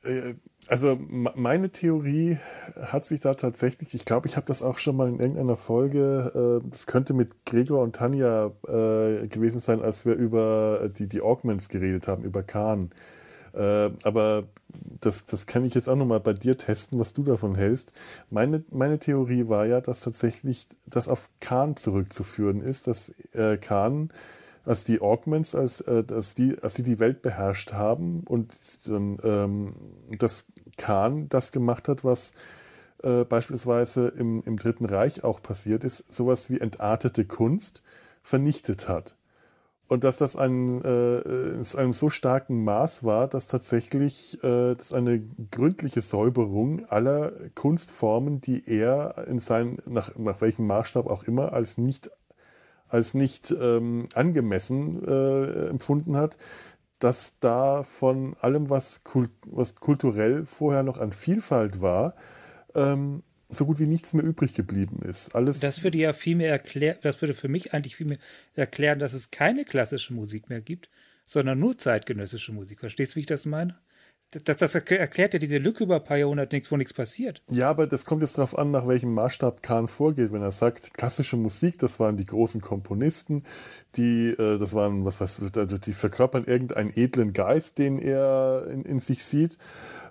Äh, also meine Theorie hat sich da tatsächlich, ich glaube, ich habe das auch schon mal in irgendeiner Folge, äh, das könnte mit Gregor und Tanja gewesen sein, als wir über die, die Augments geredet haben, über Khan. Äh, aber das, das kann ich jetzt auch nochmal bei dir testen, was du davon hältst. Meine, meine Theorie war ja, dass tatsächlich das auf Khan zurückzuführen ist, dass äh, Khan, als die Augments, als, äh, als, die, als die die Welt beherrscht haben und dann, ähm, dass Khan das gemacht hat, was äh, beispielsweise im, im Dritten Reich auch passiert ist, sowas wie entartete Kunst vernichtet hat. Und dass das ein, äh, in einem so starken Maß war, dass tatsächlich äh, das eine gründliche Säuberung aller Kunstformen, die er in seinen, nach, nach welchem Maßstab auch immer, als nicht, als nicht ähm, angemessen äh, empfunden hat, dass da von allem, was, kult, was kulturell vorher noch an Vielfalt war, ähm, so gut wie nichts mehr übrig geblieben ist. Alles das würde ja viel mehr erklären, das würde für mich eigentlich viel mehr erklären, dass es keine klassische Musik mehr gibt, sondern nur zeitgenössische Musik. Verstehst du, wie ich das meine? Das, das erklärt ja diese Lücke über ein paar Jahrhunderte nichts, wo nichts passiert. Ja, aber das kommt jetzt darauf an, nach welchem Maßstab Kahn vorgeht. Wenn er sagt, klassische Musik, das waren die großen Komponisten, die, äh, das waren, was weiß ich, die verkörpern irgendeinen edlen Geist, den er in, in sich sieht.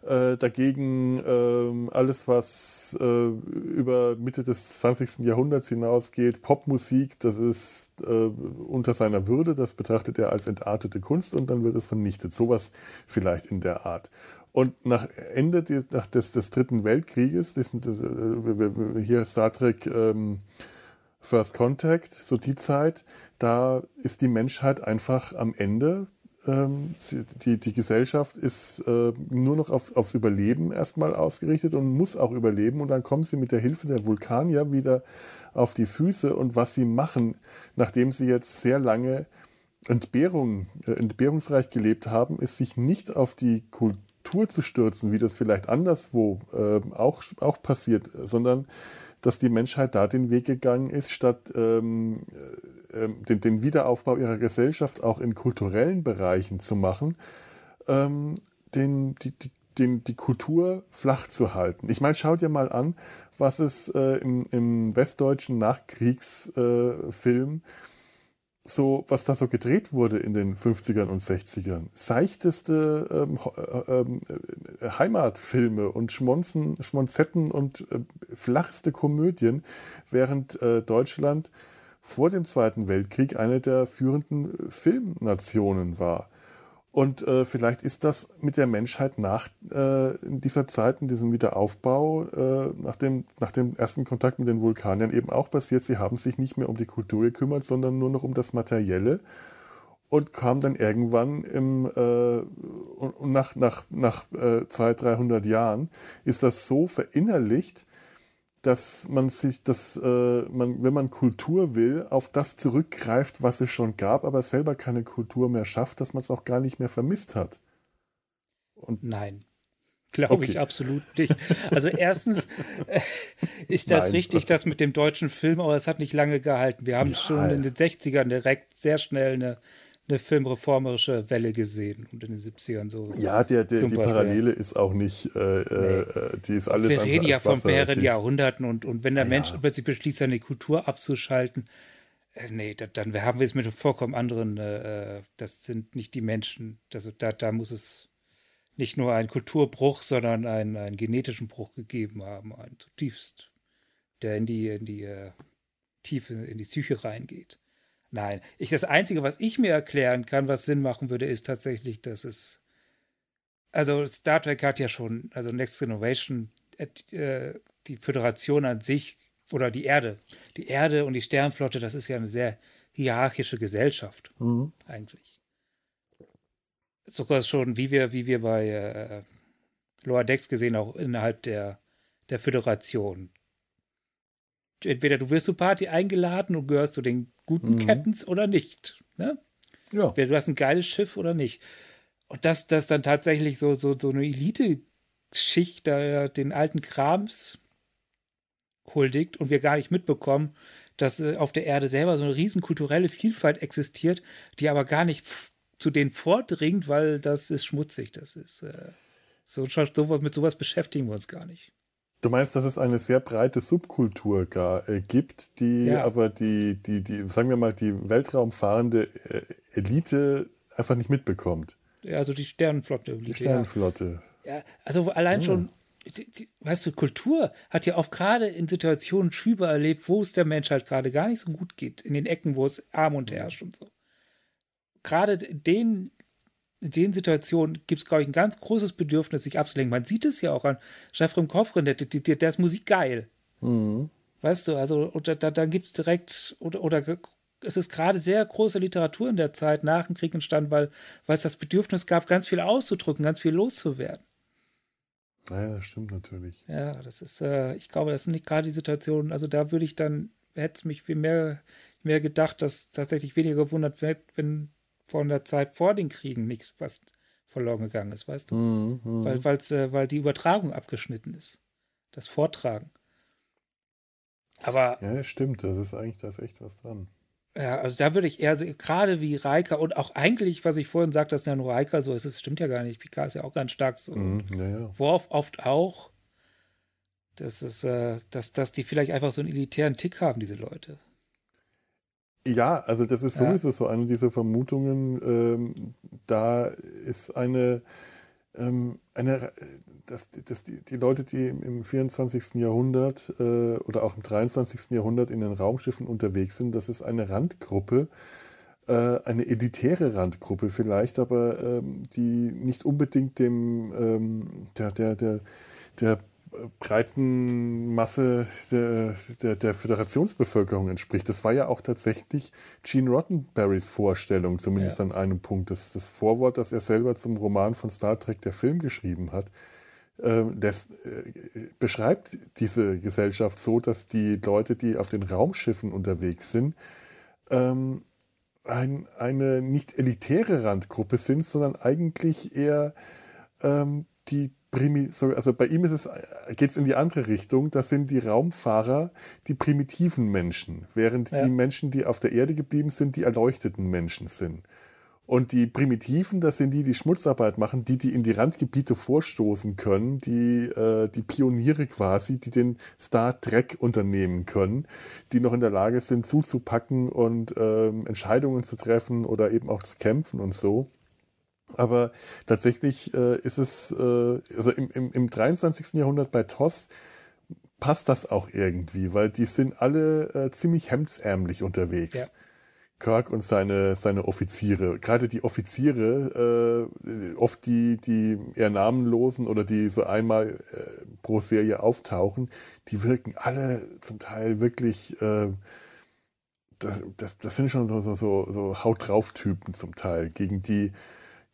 Äh, dagegen äh, alles, was äh, über Mitte des 20. Jahrhunderts hinausgeht, Popmusik, das ist äh, unter seiner Würde, das betrachtet er als entartete Kunst und dann wird es vernichtet. Sowas vielleicht in der Art. Und nach Ende des, nach des, des Dritten Weltkrieges, das, das, äh, hier Star Trek ähm, First Contact, so die Zeit, da ist die Menschheit einfach am Ende. Ähm, die, die Gesellschaft ist äh, nur noch auf, aufs Überleben erstmal ausgerichtet und muss auch überleben. Und dann kommen sie mit der Hilfe der Vulkanier wieder auf die Füße. Und was sie machen, nachdem sie jetzt sehr lange Entbehrung, äh, entbehrungsreich gelebt haben, ist sich nicht auf die Kultur zu stürzen, wie das vielleicht anderswo äh, auch, auch passiert, sondern dass die Menschheit da den Weg gegangen ist, statt ähm, äh, den, den, Wiederaufbau ihrer Gesellschaft auch in kulturellen Bereichen zu machen, ähm, den, die, die, den, die Kultur flach zu halten. Ich meine, schaut dir mal an, was es äh, im, im, westdeutschen Nachkriegsfilm äh, so, was da so gedreht wurde in den 50ern und 60ern. Seichteste ähm, äh, ähm, äh, Heimatfilme und Schmonzen, Schmonzetten und äh, flachste Komödien, während äh, Deutschland vor dem Zweiten Weltkrieg eine der führenden Filmnationen war. Und äh, vielleicht ist das mit der Menschheit nach äh, dieser Zeit, in diesem Wiederaufbau, äh, nach, dem, nach dem ersten Kontakt mit den Vulkaniern eben auch passiert. Sie haben sich nicht mehr um die Kultur gekümmert, sondern nur noch um das Materielle und kam dann irgendwann im, äh, nach, nach, nach äh, 200, 300 Jahren, ist das so verinnerlicht, dass man sich das, äh, man, wenn man Kultur will, auf das zurückgreift, was es schon gab, aber selber keine Kultur mehr schafft, dass man es auch gar nicht mehr vermisst hat. Und Nein. Glaube okay. ich absolut nicht. Also erstens äh, ist das Nein. richtig, das mit dem deutschen Film, aber es hat nicht lange gehalten. Wir haben ja. schon in den 60ern direkt sehr schnell eine eine filmreformerische Welle gesehen und in den 70ern so. Ja, der, der, die Parallele ist auch nicht, äh, äh, nee. die ist alles Wir reden ja von mehreren Jahrhunderten und, und wenn der ja, Mensch plötzlich beschließt, seine Kultur abzuschalten, äh, nee, da, dann haben wir es mit einem vollkommen anderen, äh, das sind nicht die Menschen, also da, da muss es nicht nur einen Kulturbruch, sondern einen, einen genetischen Bruch gegeben haben, einen zutiefst, der in die, in die äh, Tiefe, in die Psyche reingeht. Nein, ich, das Einzige, was ich mir erklären kann, was Sinn machen würde, ist tatsächlich, dass es. Also Star Trek hat ja schon, also Next Generation, äh, die Föderation an sich oder die Erde, die Erde und die Sternflotte, das ist ja eine sehr hierarchische Gesellschaft, mhm. eigentlich. Sogar schon, wie wir, wie wir bei äh, Lower Decks gesehen, auch innerhalb der, der Föderation entweder du wirst zur Party eingeladen und gehörst zu den guten mhm. Captains oder nicht. Ne? Ja. Du hast ein geiles Schiff oder nicht. Und dass das dann tatsächlich so, so, so eine Elite-Schicht den alten Krams huldigt und wir gar nicht mitbekommen, dass äh, auf der Erde selber so eine riesen kulturelle Vielfalt existiert, die aber gar nicht zu denen vordringt, weil das ist schmutzig. Das ist äh, so, so, mit sowas beschäftigen wir uns gar nicht. Du meinst, dass es eine sehr breite Subkultur gar, äh, gibt, die ja. aber die, die, die, sagen wir mal, die weltraumfahrende äh, Elite einfach nicht mitbekommt. Ja, also die Sternenflotte. Die Sternenflotte. Ja, ja also allein ja. schon, die, die, weißt du, Kultur hat ja auch gerade in Situationen Schübe erlebt, wo es der Menschheit gerade gar nicht so gut geht, in den Ecken, wo es Armut herrscht und so. Gerade den in den Situationen gibt es, glaube ich, ein ganz großes Bedürfnis, sich abzulenken. Man sieht es ja auch an Jeffrey Koffrin, der, der, der ist Musik geil. Mhm. Weißt du, also oder, da, da gibt es direkt, oder, oder es ist gerade sehr große Literatur in der Zeit nach dem Krieg entstanden, weil, weil es das Bedürfnis gab, ganz viel auszudrücken, ganz viel loszuwerden. Ja, das stimmt natürlich. Ja, das ist, äh, ich glaube, das sind nicht gerade die Situationen, also da würde ich dann, hätte es mich viel mehr, mehr gedacht, dass tatsächlich weniger gewundert wird, wenn von der Zeit vor den Kriegen nichts fast verloren gegangen ist, weißt du? Mm, mm. Weil, weil's, äh, weil die Übertragung abgeschnitten ist. Das Vortragen. Aber. Ja, stimmt. Das ist eigentlich, da ist echt was dran. Ja, also da würde ich eher, gerade wie Reika und auch eigentlich, was ich vorhin sagte, dass ja nur Reika so ist, das stimmt ja gar nicht. Pika ist ja auch ganz stark so. Mm, ja, ja. Worf oft auch. Das ist, äh, dass, dass die vielleicht einfach so einen elitären Tick haben, diese Leute. Ja, also das ist sowieso ja. so eine dieser Vermutungen. Ähm, da ist eine, ähm, eine dass, dass die, die, Leute, die im 24. Jahrhundert äh, oder auch im 23. Jahrhundert in den Raumschiffen unterwegs sind, das ist eine Randgruppe, äh, eine elitäre Randgruppe vielleicht, aber ähm, die nicht unbedingt dem ähm, der, der, der, der breiten Masse der, der, der Föderationsbevölkerung entspricht. Das war ja auch tatsächlich Gene Roddenberrys Vorstellung, zumindest ja. an einem Punkt. Das, das Vorwort, das er selber zum Roman von Star Trek, der Film, geschrieben hat, äh, das äh, beschreibt diese Gesellschaft so, dass die Leute, die auf den Raumschiffen unterwegs sind, ähm, ein, eine nicht elitäre Randgruppe sind, sondern eigentlich eher ähm, die Primi also bei ihm es, geht es in die andere Richtung. Das sind die Raumfahrer, die primitiven Menschen, während ja. die Menschen, die auf der Erde geblieben sind, die erleuchteten Menschen sind. Und die Primitiven, das sind die, die Schmutzarbeit machen, die, die in die Randgebiete vorstoßen können, die, äh, die Pioniere quasi, die den Star Trek unternehmen können, die noch in der Lage sind, zuzupacken und ähm, Entscheidungen zu treffen oder eben auch zu kämpfen und so. Aber tatsächlich äh, ist es, äh, also im, im, im 23. Jahrhundert bei TOS passt das auch irgendwie, weil die sind alle äh, ziemlich hemdsärmlich unterwegs. Ja. Kirk und seine, seine Offiziere. Gerade die Offiziere, äh, oft die, die eher namenlosen oder die so einmal äh, pro Serie auftauchen, die wirken alle zum Teil wirklich, äh, das, das, das sind schon so, so, so, so Haut drauf Typen zum Teil, gegen die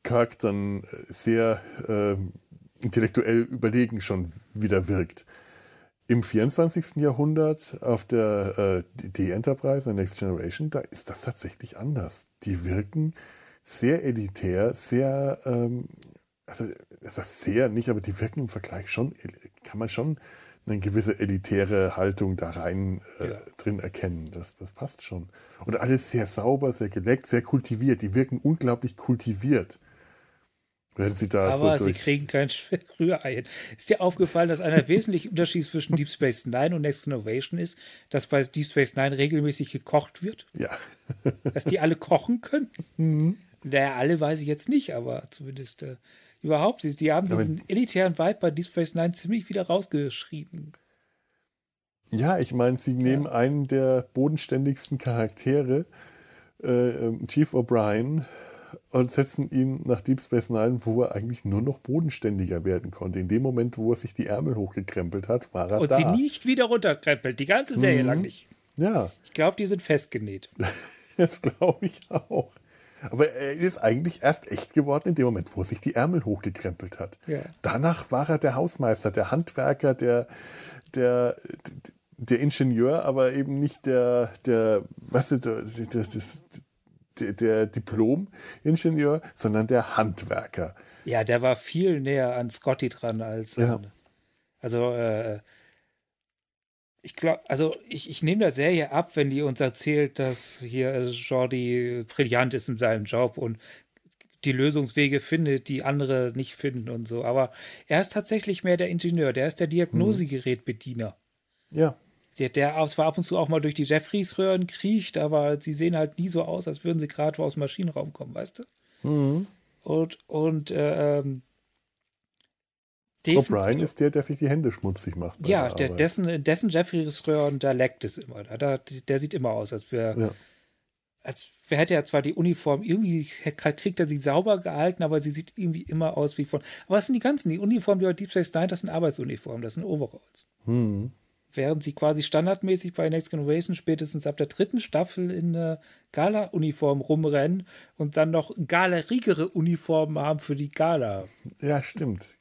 Kirk dann sehr äh, intellektuell überlegen schon wieder wirkt. Im 24. Jahrhundert auf der äh, D Enterprise, der Next Generation, da ist das tatsächlich anders. Die wirken sehr elitär, sehr, ähm, also das heißt sehr nicht, aber die wirken im Vergleich schon, kann man schon eine gewisse elitäre Haltung da rein äh, ja. drin erkennen. Das, das passt schon. Und alles sehr sauber, sehr geleckt, sehr kultiviert. Die wirken unglaublich kultiviert. Wenn sie da Aber so sie kriegen kein Rührei. Ist dir aufgefallen, dass einer wesentliche Unterschied zwischen Deep Space Nine und Next Innovation ist, dass bei Deep Space Nine regelmäßig gekocht wird? Ja. dass die alle kochen können? Mhm. Naja, alle weiß ich jetzt nicht, aber zumindest äh, überhaupt. Die, die haben diesen aber, elitären Vibe bei Deep Space Nine ziemlich wieder rausgeschrieben. Ja, ich meine, sie nehmen ja. einen der bodenständigsten Charaktere, äh, ähm, Chief O'Brien, und setzen ihn nach Deep Space Nine, wo er eigentlich nur noch bodenständiger werden konnte. In dem Moment, wo er sich die Ärmel hochgekrempelt hat, war er und da. Und sie nicht wieder runterkrempelt, die ganze Serie mhm. lang nicht. Ja. Ich glaube, die sind festgenäht. das glaube ich auch. Aber er ist eigentlich erst echt geworden in dem Moment, wo er sich die Ärmel hochgekrempelt hat. Ja. Danach war er der Hausmeister, der Handwerker, der, der, der Ingenieur, aber eben nicht der, der, was ist das, das, der, der Diplom-Ingenieur, sondern der Handwerker. Ja, der war viel näher an Scotty dran als. Ja. An, also, äh, ich glaube, also ich, ich nehme der Serie ab, wenn die uns erzählt, dass hier Jordi brillant ist in seinem Job und die Lösungswege findet, die andere nicht finden und so. Aber er ist tatsächlich mehr der Ingenieur, der ist der Diagnosegerätbediener. Ja der, der zwar ab und zu auch mal durch die Jeffries-Röhren kriecht, aber sie sehen halt nie so aus, als würden sie gerade aus dem Maschinenraum kommen, weißt du? Mhm. Und, und äh, ähm, O'Brien ist der, der sich die Hände schmutzig macht. Ja, der, dessen, dessen Jeffries-Röhren, da leckt es immer. Der, der sieht immer aus, als wäre. Ja. Als wer hätte ja zwar die Uniform irgendwie, kriegt er sie sauber gehalten, aber sie sieht irgendwie immer aus wie von. Aber was sind die ganzen? Die Uniformen, die bei Deep Space Nine, das sind Arbeitsuniformen, das sind Overalls. Mhm während sie quasi standardmäßig bei Next Generation spätestens ab der dritten Staffel in der Gala-Uniform rumrennen und dann noch galerigere Uniformen haben für die Gala. Ja, stimmt.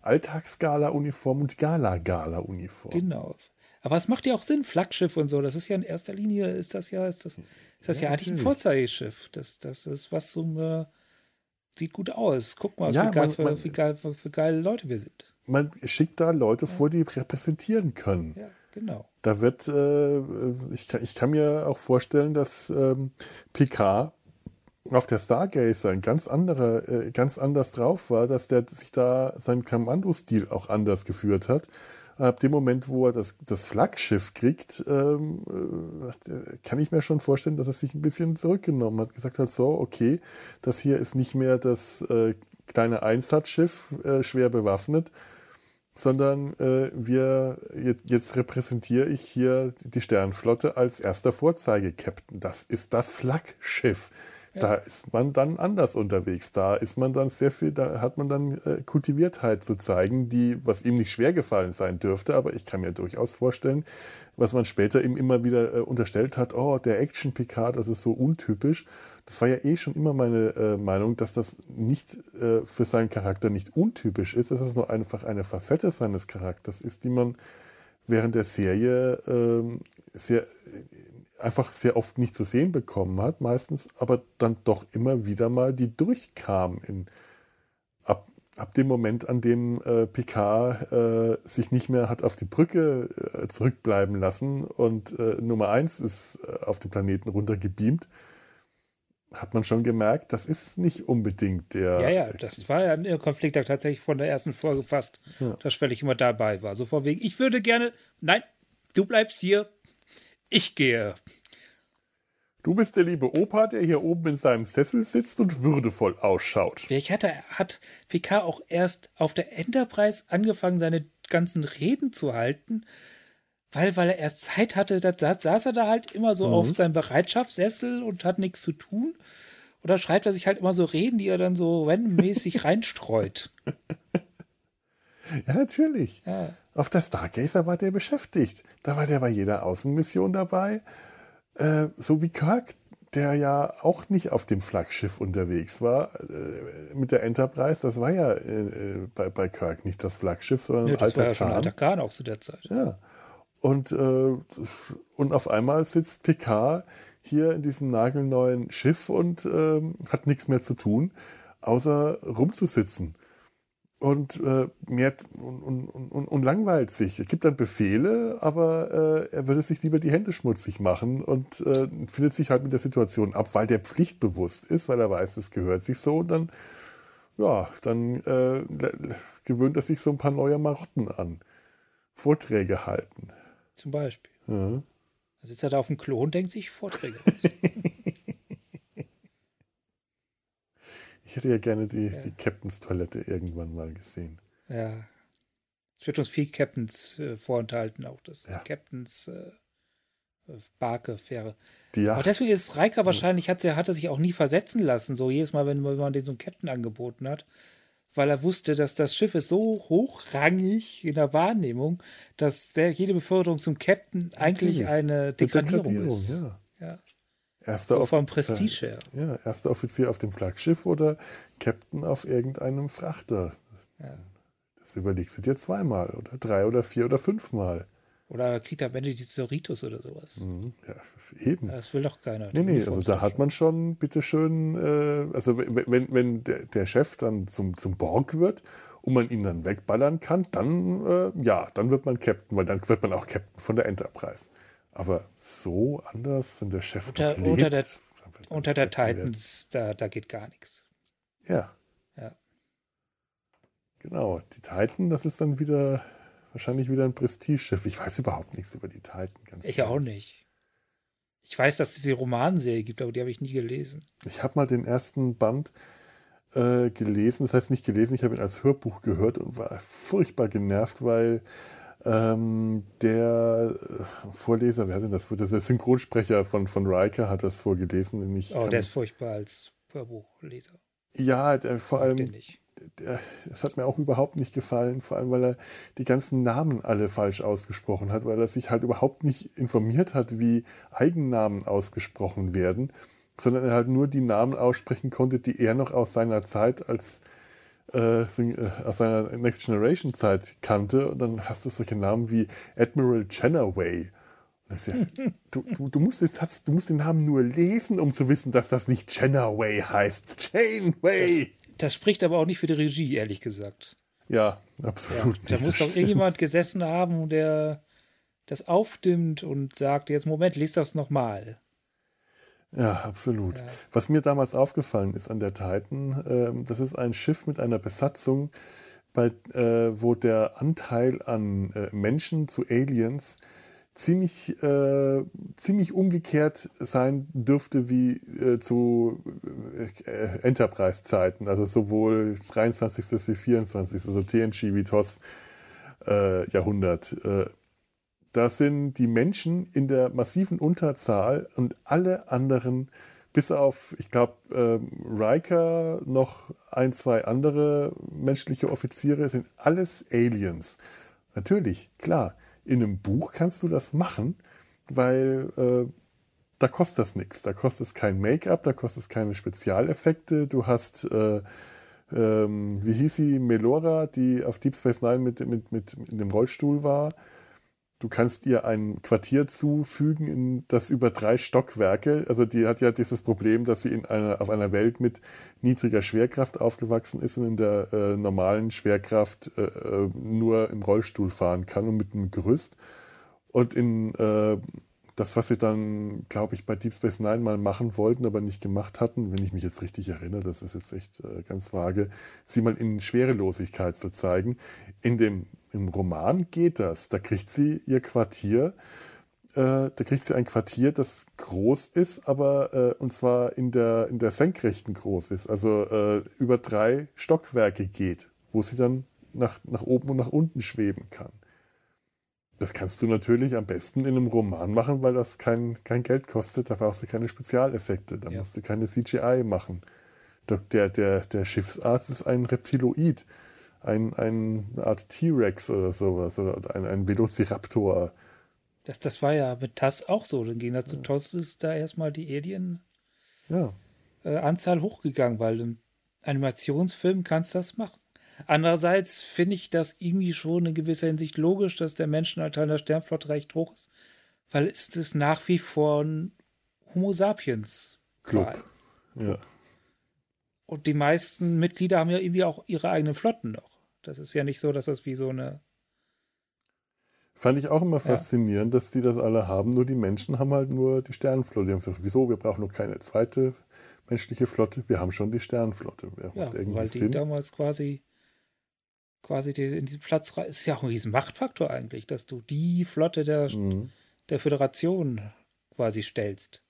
Alltagsgala-Uniform und Gala-Gala-Uniform. Genau. Aber es macht ja auch Sinn, Flaggschiff und so. Das ist ja in erster Linie, ist das ja, ist das, ist das ja, ja eigentlich ein Vorzeigeschiff. Das, das ist was so, äh, sieht gut aus. Guck mal, ja, wie, geil, man, für, man, wie, geil, wie geile Leute wir sind man schickt da Leute ja. vor, die repräsentieren können. Ja, genau. Da wird, äh, ich, kann, ich kann mir auch vorstellen, dass ähm, Picard auf der Stargazer ein ganz anderer, äh, ganz anders drauf war, dass der sich da seinen Kommandostil auch anders geführt hat. Ab dem Moment, wo er das, das Flaggschiff kriegt, ähm, äh, kann ich mir schon vorstellen, dass er sich ein bisschen zurückgenommen hat. Gesagt hat, so, okay, das hier ist nicht mehr das äh, kleine Einsatzschiff, äh, schwer bewaffnet, sondern äh, wir jetzt, jetzt, repräsentiere ich hier die Sternflotte als erster Vorzeigekapitän. Das ist das Flaggschiff. Da ist man dann anders unterwegs. Da ist man dann sehr viel, da hat man dann äh, Kultiviertheit zu zeigen, die, was ihm nicht schwer gefallen sein dürfte, aber ich kann mir durchaus vorstellen, was man später ihm immer wieder äh, unterstellt hat, oh, der Action Picard, das ist so untypisch. Das war ja eh schon immer meine äh, Meinung, dass das nicht äh, für seinen Charakter nicht untypisch ist, dass es nur einfach eine Facette seines Charakters ist, die man während der Serie ähm, sehr einfach sehr oft nicht zu sehen bekommen hat, meistens, aber dann doch immer wieder mal die durchkam in, ab, ab dem Moment, an dem äh, Picard äh, sich nicht mehr hat auf die Brücke äh, zurückbleiben lassen und äh, Nummer eins ist äh, auf den Planeten runtergebeamt, hat man schon gemerkt, das ist nicht unbedingt der. Ja, ja, das war ja ein Konflikt, der tatsächlich von der ersten Folge fast, ja. dass ich immer dabei war. So wegen, ich würde gerne, nein, du bleibst hier, ich gehe. Du bist der liebe Opa, der hier oben in seinem Sessel sitzt und würdevoll ausschaut. Vielleicht hat, er, hat PK auch erst auf der Enterprise angefangen, seine ganzen Reden zu halten, weil, weil er erst Zeit hatte, da saß er da halt immer so mhm. auf seinem Bereitschaftssessel und hat nichts zu tun. Oder schreibt er sich halt immer so Reden, die er dann so random-mäßig reinstreut. Ja, natürlich. Ja. Auf der Stargazer war der beschäftigt. Da war der bei jeder Außenmission dabei. Äh, so wie Kirk, der ja auch nicht auf dem Flaggschiff unterwegs war, äh, mit der Enterprise, das war ja äh, äh bei, bei Kirk nicht das Flaggschiff, sondern ja, das alter war ja schon alter Kahn auch zu der Zeit. Ja. Und, äh, und auf einmal sitzt Picard hier in diesem nagelneuen Schiff und ähm, hat nichts mehr zu tun, außer rumzusitzen und äh, mehr und, und, und, langweilt sich. Er gibt dann Befehle, aber äh, er würde sich lieber die Hände schmutzig machen und äh, findet sich halt mit der Situation ab, weil der pflichtbewusst ist, weil er weiß, es gehört sich so und dann, ja, dann äh, gewöhnt er sich so ein paar neue Marotten an. Vorträge halten. Zum Beispiel. Ja. Dann sitzt er da auf dem Klo und denkt sich Vorträge aus. Ich hätte ja gerne die, ja. die Captains Toilette irgendwann mal gesehen. Ja. Es wird uns viel Captains äh, vorenthalten, auch das ja. Captains äh, Barke, Fähre. Die Aber deswegen ist Reika wahrscheinlich, hat, hat er sich auch nie versetzen lassen, so jedes Mal, wenn man den so einen Captain angeboten hat, weil er wusste, dass das Schiff ist so hochrangig in der Wahrnehmung, dass jede Beförderung zum Captain eigentlich eine Degradierung, Degradierung ist. Ja. ja. Erster so vom Prestige her. Ja, erster Offizier auf dem Flaggschiff oder Captain auf irgendeinem Frachter. Ja. Das überlegst du dir zweimal oder drei oder vier oder fünfmal. Oder kriegt er am Ende die Zoritos oder sowas. Mhm, ja, eben. Das will doch keiner. Nee, nee, also da hat man schon, bitteschön, äh, also wenn, wenn der, der Chef dann zum, zum Borg wird und man ihn dann wegballern kann, dann, äh, ja, dann wird man Captain, weil dann wird man auch Captain von der Enterprise. Aber so anders, wenn der Chef unter, lebt, unter der, unter der Titans, da, da geht gar nichts. Ja. Ja. Genau, die Titan, das ist dann wieder wahrscheinlich wieder ein Prestigeschiff. Ich weiß überhaupt nichts über die Titan. Ganz ich ehrlich. auch nicht. Ich weiß, dass es diese Romanserie gibt, aber die habe ich nie gelesen. Ich habe mal den ersten Band äh, gelesen. Das heißt nicht gelesen, ich habe ihn als Hörbuch gehört und war furchtbar genervt, weil ähm, der äh, Vorleser, wer hat denn das? Das ist der Synchronsprecher von, von Riker hat das vorgelesen. Ich oh, der ist furchtbar als Hörbuchleser. Ja, der, vor allem. Das hat mir auch überhaupt nicht gefallen, vor allem weil er die ganzen Namen alle falsch ausgesprochen hat, weil er sich halt überhaupt nicht informiert hat, wie Eigennamen ausgesprochen werden, sondern er halt nur die Namen aussprechen konnte, die er noch aus seiner Zeit als äh, äh, aus seiner Next Generation Zeit kannte. Und dann hast du solche Namen wie Admiral Chenaway. Ja, du, du, du, musst den, du musst den Namen nur lesen, um zu wissen, dass das nicht Chenaway heißt. Janeway! Das, das, spricht aber auch nicht für die Regie, ehrlich gesagt. Ja, absolut ja, nicht. Da muss doch irgendjemand gesessen haben, der das aufdimmt und sagt, jetzt Moment, lies das nochmal. Ja, absolut. Ja. Was mir damals aufgefallen ist an der Titan, äh, das ist ein Schiff mit einer Besatzung, bei, äh, wo der Anteil an äh, Menschen zu Aliens ziemlich, äh, ziemlich umgekehrt sein dürfte wie äh, zu äh, Enterprise-Zeiten, also sowohl 23. wie 24. also TNG wie TOS äh, Jahrhundert. Äh, da sind die Menschen in der massiven Unterzahl und alle anderen, bis auf, ich glaube, ähm, Riker, noch ein, zwei andere menschliche Offiziere, sind alles Aliens. Natürlich, klar, in einem Buch kannst du das machen, weil äh, da kostet das nichts. Da kostet es kein Make-up, da kostet es keine Spezialeffekte. Du hast, äh, ähm, wie hieß sie, Melora, die auf Deep Space Nine mit, mit, mit in dem Rollstuhl war. Du kannst ihr ein Quartier zufügen, in, das über drei Stockwerke, also die hat ja dieses Problem, dass sie in einer, auf einer Welt mit niedriger Schwerkraft aufgewachsen ist und in der äh, normalen Schwerkraft äh, äh nur im Rollstuhl fahren kann und mit einem Gerüst. Und in äh, das, was sie dann, glaube ich, bei Deep Space Nine mal machen wollten, aber nicht gemacht hatten, wenn ich mich jetzt richtig erinnere, das ist jetzt echt äh, ganz vage, sie mal in Schwerelosigkeit zu zeigen. In dem im Roman geht das. Da kriegt sie ihr Quartier, äh, da kriegt sie ein Quartier, das groß ist, aber äh, und zwar in der, in der Senkrechten groß ist, also äh, über drei Stockwerke geht, wo sie dann nach, nach oben und nach unten schweben kann. Das kannst du natürlich am besten in einem Roman machen, weil das kein, kein Geld kostet. Da brauchst du keine Spezialeffekte. Da ja. musst du keine CGI machen. Der, der, der Schiffsarzt ist ein Reptiloid. Ein, ein, eine Art T-Rex oder sowas. Oder ein, ein Velociraptor. Das, das war ja mit TAS auch so. Dann ging das zu TOS ist da erstmal die Alien-Anzahl ja. äh, hochgegangen, weil im Animationsfilm kannst du das machen. Andererseits finde ich das irgendwie schon in gewisser Hinsicht logisch, dass der Menschenanteil der Sternflotte recht hoch ist, weil es ist nach wie vor ein Homo sapiens Club. Ja. Und die meisten Mitglieder haben ja irgendwie auch ihre eigenen Flotten noch. Das ist ja nicht so, dass das wie so eine. Fand ich auch immer faszinierend, ja. dass die das alle haben. Nur die Menschen haben halt nur die Sternenflotte. Die haben gesagt, wieso? Wir brauchen noch keine zweite menschliche Flotte. Wir haben schon die Sternenflotte. Ja, weil die Sinn. damals quasi quasi die, in diesen Platz rein. Ist ja auch ein riesen Machtfaktor eigentlich, dass du die Flotte der, mhm. der Föderation quasi stellst.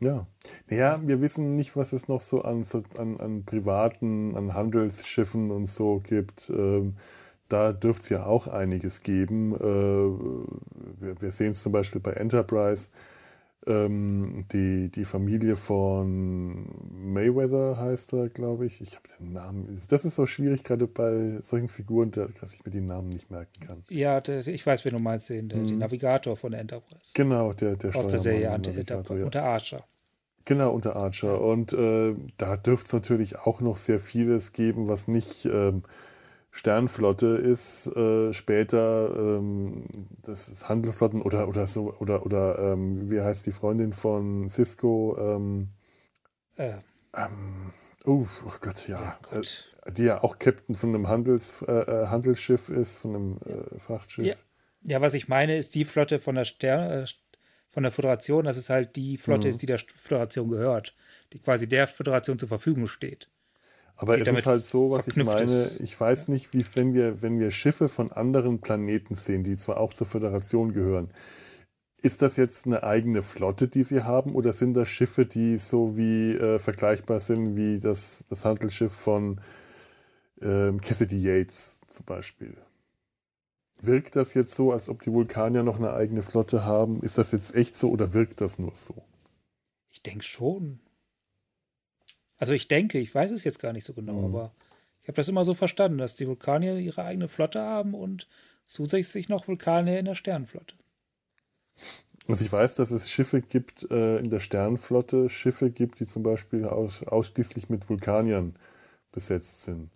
Ja. Naja, wir wissen nicht, was es noch so an, an, an privaten, an Handelsschiffen und so gibt. Ähm, da dürfte es ja auch einiges geben. Äh, wir, wir sehen es zum Beispiel bei Enterprise ähm, die, die Familie von Mayweather heißt er, glaube ich. Ich habe den Namen. Das ist so schwierig, gerade bei solchen Figuren, dass ich mir die Namen nicht merken kann. Ja, der, ich weiß, wen du meinst, den, der, hm. den Navigator von der Enterprise. Genau, der, der Aus der Serie Anti-Enterprise, ja. unter Archer. Genau, unter Archer. Und äh, da dürfte es natürlich auch noch sehr vieles geben, was nicht ähm, Sternflotte ist äh, später ähm, das ist Handelsflotten oder oder so oder oder ähm, wie heißt die Freundin von Cisco ähm, äh. Oh, oh, Gott ja, ja Gott. Äh, die ja auch Captain von einem Handels, äh, äh Handelsschiff ist von einem äh, Frachtschiff ja. ja. was ich meine ist die Flotte von der Stern von der Föderation dass es halt die Flotte mhm. ist die der Föderation gehört die quasi der Föderation zur Verfügung steht aber es ist halt so, was ich meine, ich weiß nicht, wie wenn wir, wenn wir Schiffe von anderen Planeten sehen, die zwar auch zur Föderation gehören, ist das jetzt eine eigene Flotte, die sie haben, oder sind das Schiffe, die so wie äh, vergleichbar sind wie das, das Handelsschiff von ähm, Cassidy Yates zum Beispiel? Wirkt das jetzt so, als ob die Vulkanier noch eine eigene Flotte haben? Ist das jetzt echt so oder wirkt das nur so? Ich denke schon. Also ich denke, ich weiß es jetzt gar nicht so genau, mhm. aber ich habe das immer so verstanden, dass die Vulkanier ihre eigene Flotte haben und zusätzlich noch Vulkanier in der Sternenflotte. Also ich weiß, dass es Schiffe gibt äh, in der Sternenflotte, Schiffe gibt, die zum Beispiel aus, ausschließlich mit Vulkaniern besetzt sind.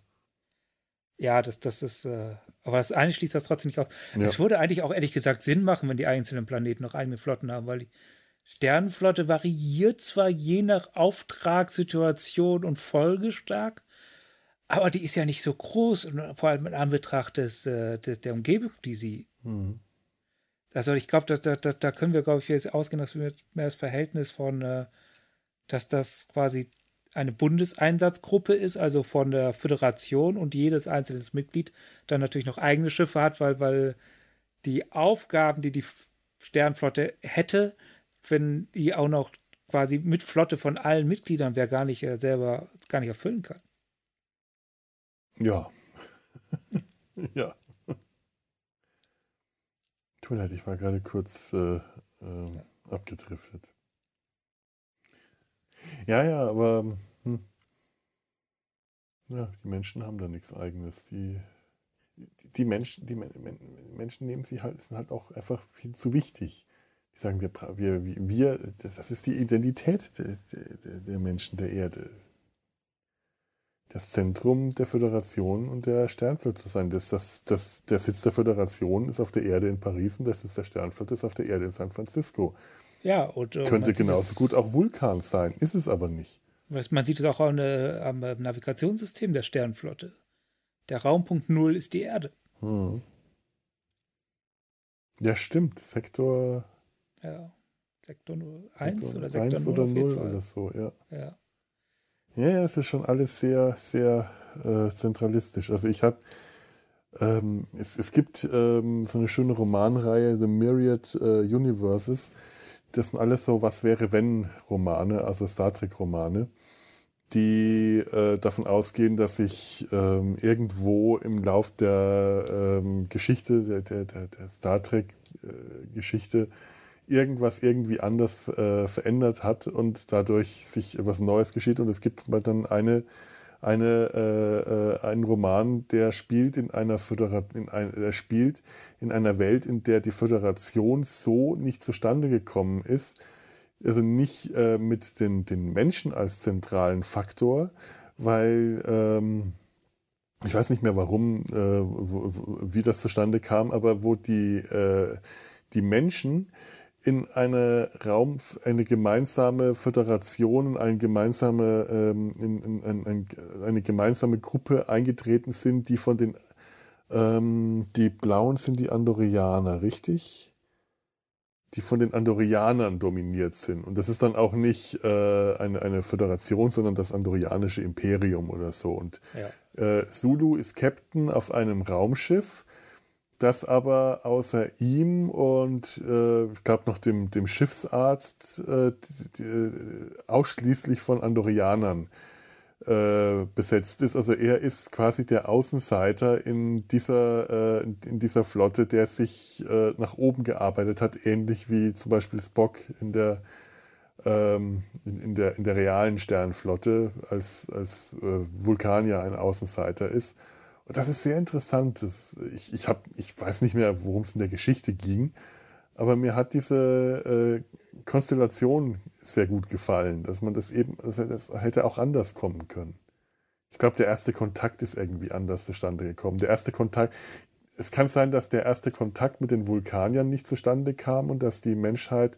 Ja, das, das ist, äh, aber das eine schließt das trotzdem nicht aus. Ja. Es würde eigentlich auch ehrlich gesagt Sinn machen, wenn die einzelnen Planeten noch eigene Flotten haben, weil die Sternenflotte variiert zwar je nach Auftragssituation und Folge stark, aber die ist ja nicht so groß, vor allem in Anbetracht des, äh, des der Umgebung, die sie. Mhm. Also ich glaube, da, da, da können wir, glaube ich, jetzt ausgehen, dass wir mehr das Verhältnis von, äh, dass das quasi eine Bundeseinsatzgruppe ist, also von der Föderation und jedes einzelne Mitglied dann natürlich noch eigene Schiffe hat, weil, weil die Aufgaben, die die Sternflotte hätte, wenn die auch noch quasi mit Flotte von allen Mitgliedern wer gar nicht äh, selber gar nicht erfüllen kann. Ja. ja. Tut mir leid, ich war gerade kurz äh, äh, ja. abgedriftet. Ja, ja, aber hm. ja, die Menschen haben da nichts Eigenes. Die, die, Menschen, die Menschen nehmen sie halt, sind halt auch einfach viel zu wichtig. Die sagen, wir, wir, wir das ist die Identität der, der, der Menschen der Erde das Zentrum der Föderation und der Sternflotte zu sein. Das, das, das, der Sitz der Föderation ist auf der Erde in Paris und der Sitz der Sternflotte ist auf der Erde in San Francisco. Ja, und äh, könnte genauso gut auch Vulkan sein, ist es aber nicht. Man sieht es auch am, am Navigationssystem der Sternflotte. Der Raumpunkt Null ist die Erde. Hm. Ja, stimmt. Sektor. Ja. Sektor 1 oder Sektor 1 oder 0 oder so, ja. Ja. Ja, es ist schon alles sehr, sehr äh, zentralistisch. Also ich habe, ähm, es, es gibt ähm, so eine schöne Romanreihe, The Myriad äh, Universes. Das sind alles so Was wäre wenn Romane, also Star Trek Romane, die äh, davon ausgehen, dass sich ähm, irgendwo im Lauf der ähm, Geschichte, der, der, der Star Trek äh, Geschichte, irgendwas irgendwie anders äh, verändert hat und dadurch sich etwas Neues geschieht. Und es gibt dann eine, eine, äh, äh, einen Roman, der spielt in einer Föderation, ein, der spielt in einer Welt, in der die Föderation so nicht zustande gekommen ist. Also nicht äh, mit den, den Menschen als zentralen Faktor, weil ähm, ich weiß nicht mehr warum, äh, wo, wie das zustande kam, aber wo die, äh, die Menschen in eine Raum, eine gemeinsame Föderation, eine gemeinsame, ähm, in, in, in, eine gemeinsame Gruppe eingetreten sind, die von den, ähm, die Blauen sind die Andorianer, richtig? Die von den Andorianern dominiert sind. Und das ist dann auch nicht äh, eine, eine Föderation, sondern das Andorianische Imperium oder so. Und ja. äh, Zulu ist Captain auf einem Raumschiff das aber außer ihm und äh, ich glaube noch dem, dem Schiffsarzt äh, die, die, ausschließlich von Andorianern äh, besetzt ist. Also er ist quasi der Außenseiter in dieser, äh, in dieser Flotte, der sich äh, nach oben gearbeitet hat, ähnlich wie zum Beispiel Spock in der, ähm, in, in, der, in der realen Sternflotte, als, als äh, Vulkanier ein Außenseiter ist. Das ist sehr interessant. Das, ich, ich, hab, ich weiß nicht mehr, worum es in der Geschichte ging, aber mir hat diese äh, Konstellation sehr gut gefallen, dass man das eben, das, das hätte auch anders kommen können. Ich glaube, der erste Kontakt ist irgendwie anders zustande gekommen. Der erste Kontakt, es kann sein, dass der erste Kontakt mit den Vulkaniern nicht zustande kam und dass die Menschheit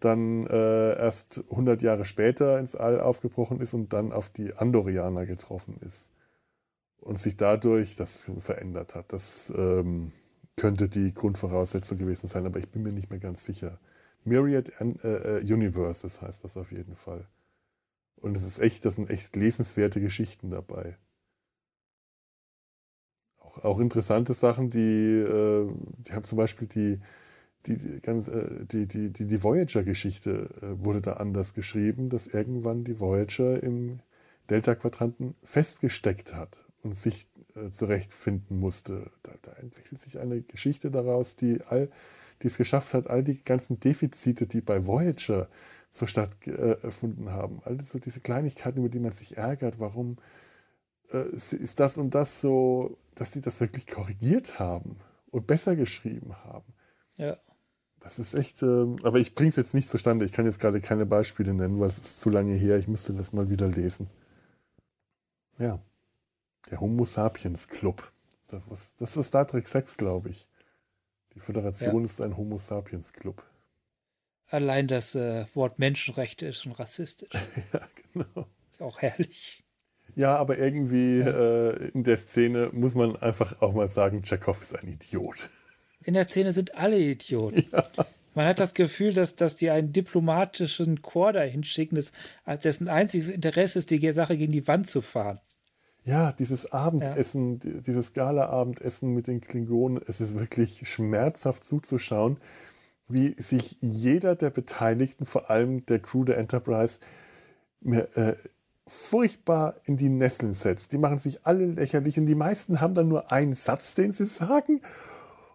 dann äh, erst 100 Jahre später ins All aufgebrochen ist und dann auf die Andorianer getroffen ist und sich dadurch das verändert hat. Das ähm, könnte die Grundvoraussetzung gewesen sein, aber ich bin mir nicht mehr ganz sicher. Myriad äh, äh, Universes heißt das auf jeden Fall. Und es ist echt, das sind echt lesenswerte Geschichten dabei. Auch, auch interessante Sachen, die, äh, die haben zum Beispiel die, die, ganz, äh, die, die, die, die Voyager-Geschichte äh, wurde da anders geschrieben, dass irgendwann die Voyager im Delta-Quadranten festgesteckt hat sich äh, zurechtfinden musste. Da, da, entwickelt sich eine Geschichte daraus, die all, die es geschafft hat, all die ganzen Defizite, die bei Voyager so stattgefunden äh, haben, all diese, diese Kleinigkeiten, über die man sich ärgert, warum äh, ist das und das so, dass die das wirklich korrigiert haben und besser geschrieben haben. Ja. Das ist echt, äh, aber ich bringe es jetzt nicht zustande. Ich kann jetzt gerade keine Beispiele nennen, weil es ist zu lange her. Ich müsste das mal wieder lesen. Ja. Der Homo Sapiens Club. Das, das ist Star Trek 6, glaube ich. Die Föderation ja. ist ein Homo Sapiens Club. Allein das äh, Wort Menschenrechte ist schon rassistisch. ja, genau. Auch herrlich. Ja, aber irgendwie ja. Äh, in der Szene muss man einfach auch mal sagen, Chekhov ist ein Idiot. In der Szene sind alle Idioten. Ja. Man hat das Gefühl, dass, dass die einen diplomatischen Chor dahin schicken, das, dessen einziges Interesse ist, die Sache gegen die Wand zu fahren. Ja, dieses Abendessen, ja. dieses Gala-Abendessen mit den Klingonen, es ist wirklich schmerzhaft zuzuschauen, wie sich jeder der Beteiligten, vor allem der Crew der Enterprise, mehr, äh, furchtbar in die Nesseln setzt. Die machen sich alle lächerlich und die meisten haben dann nur einen Satz, den sie sagen.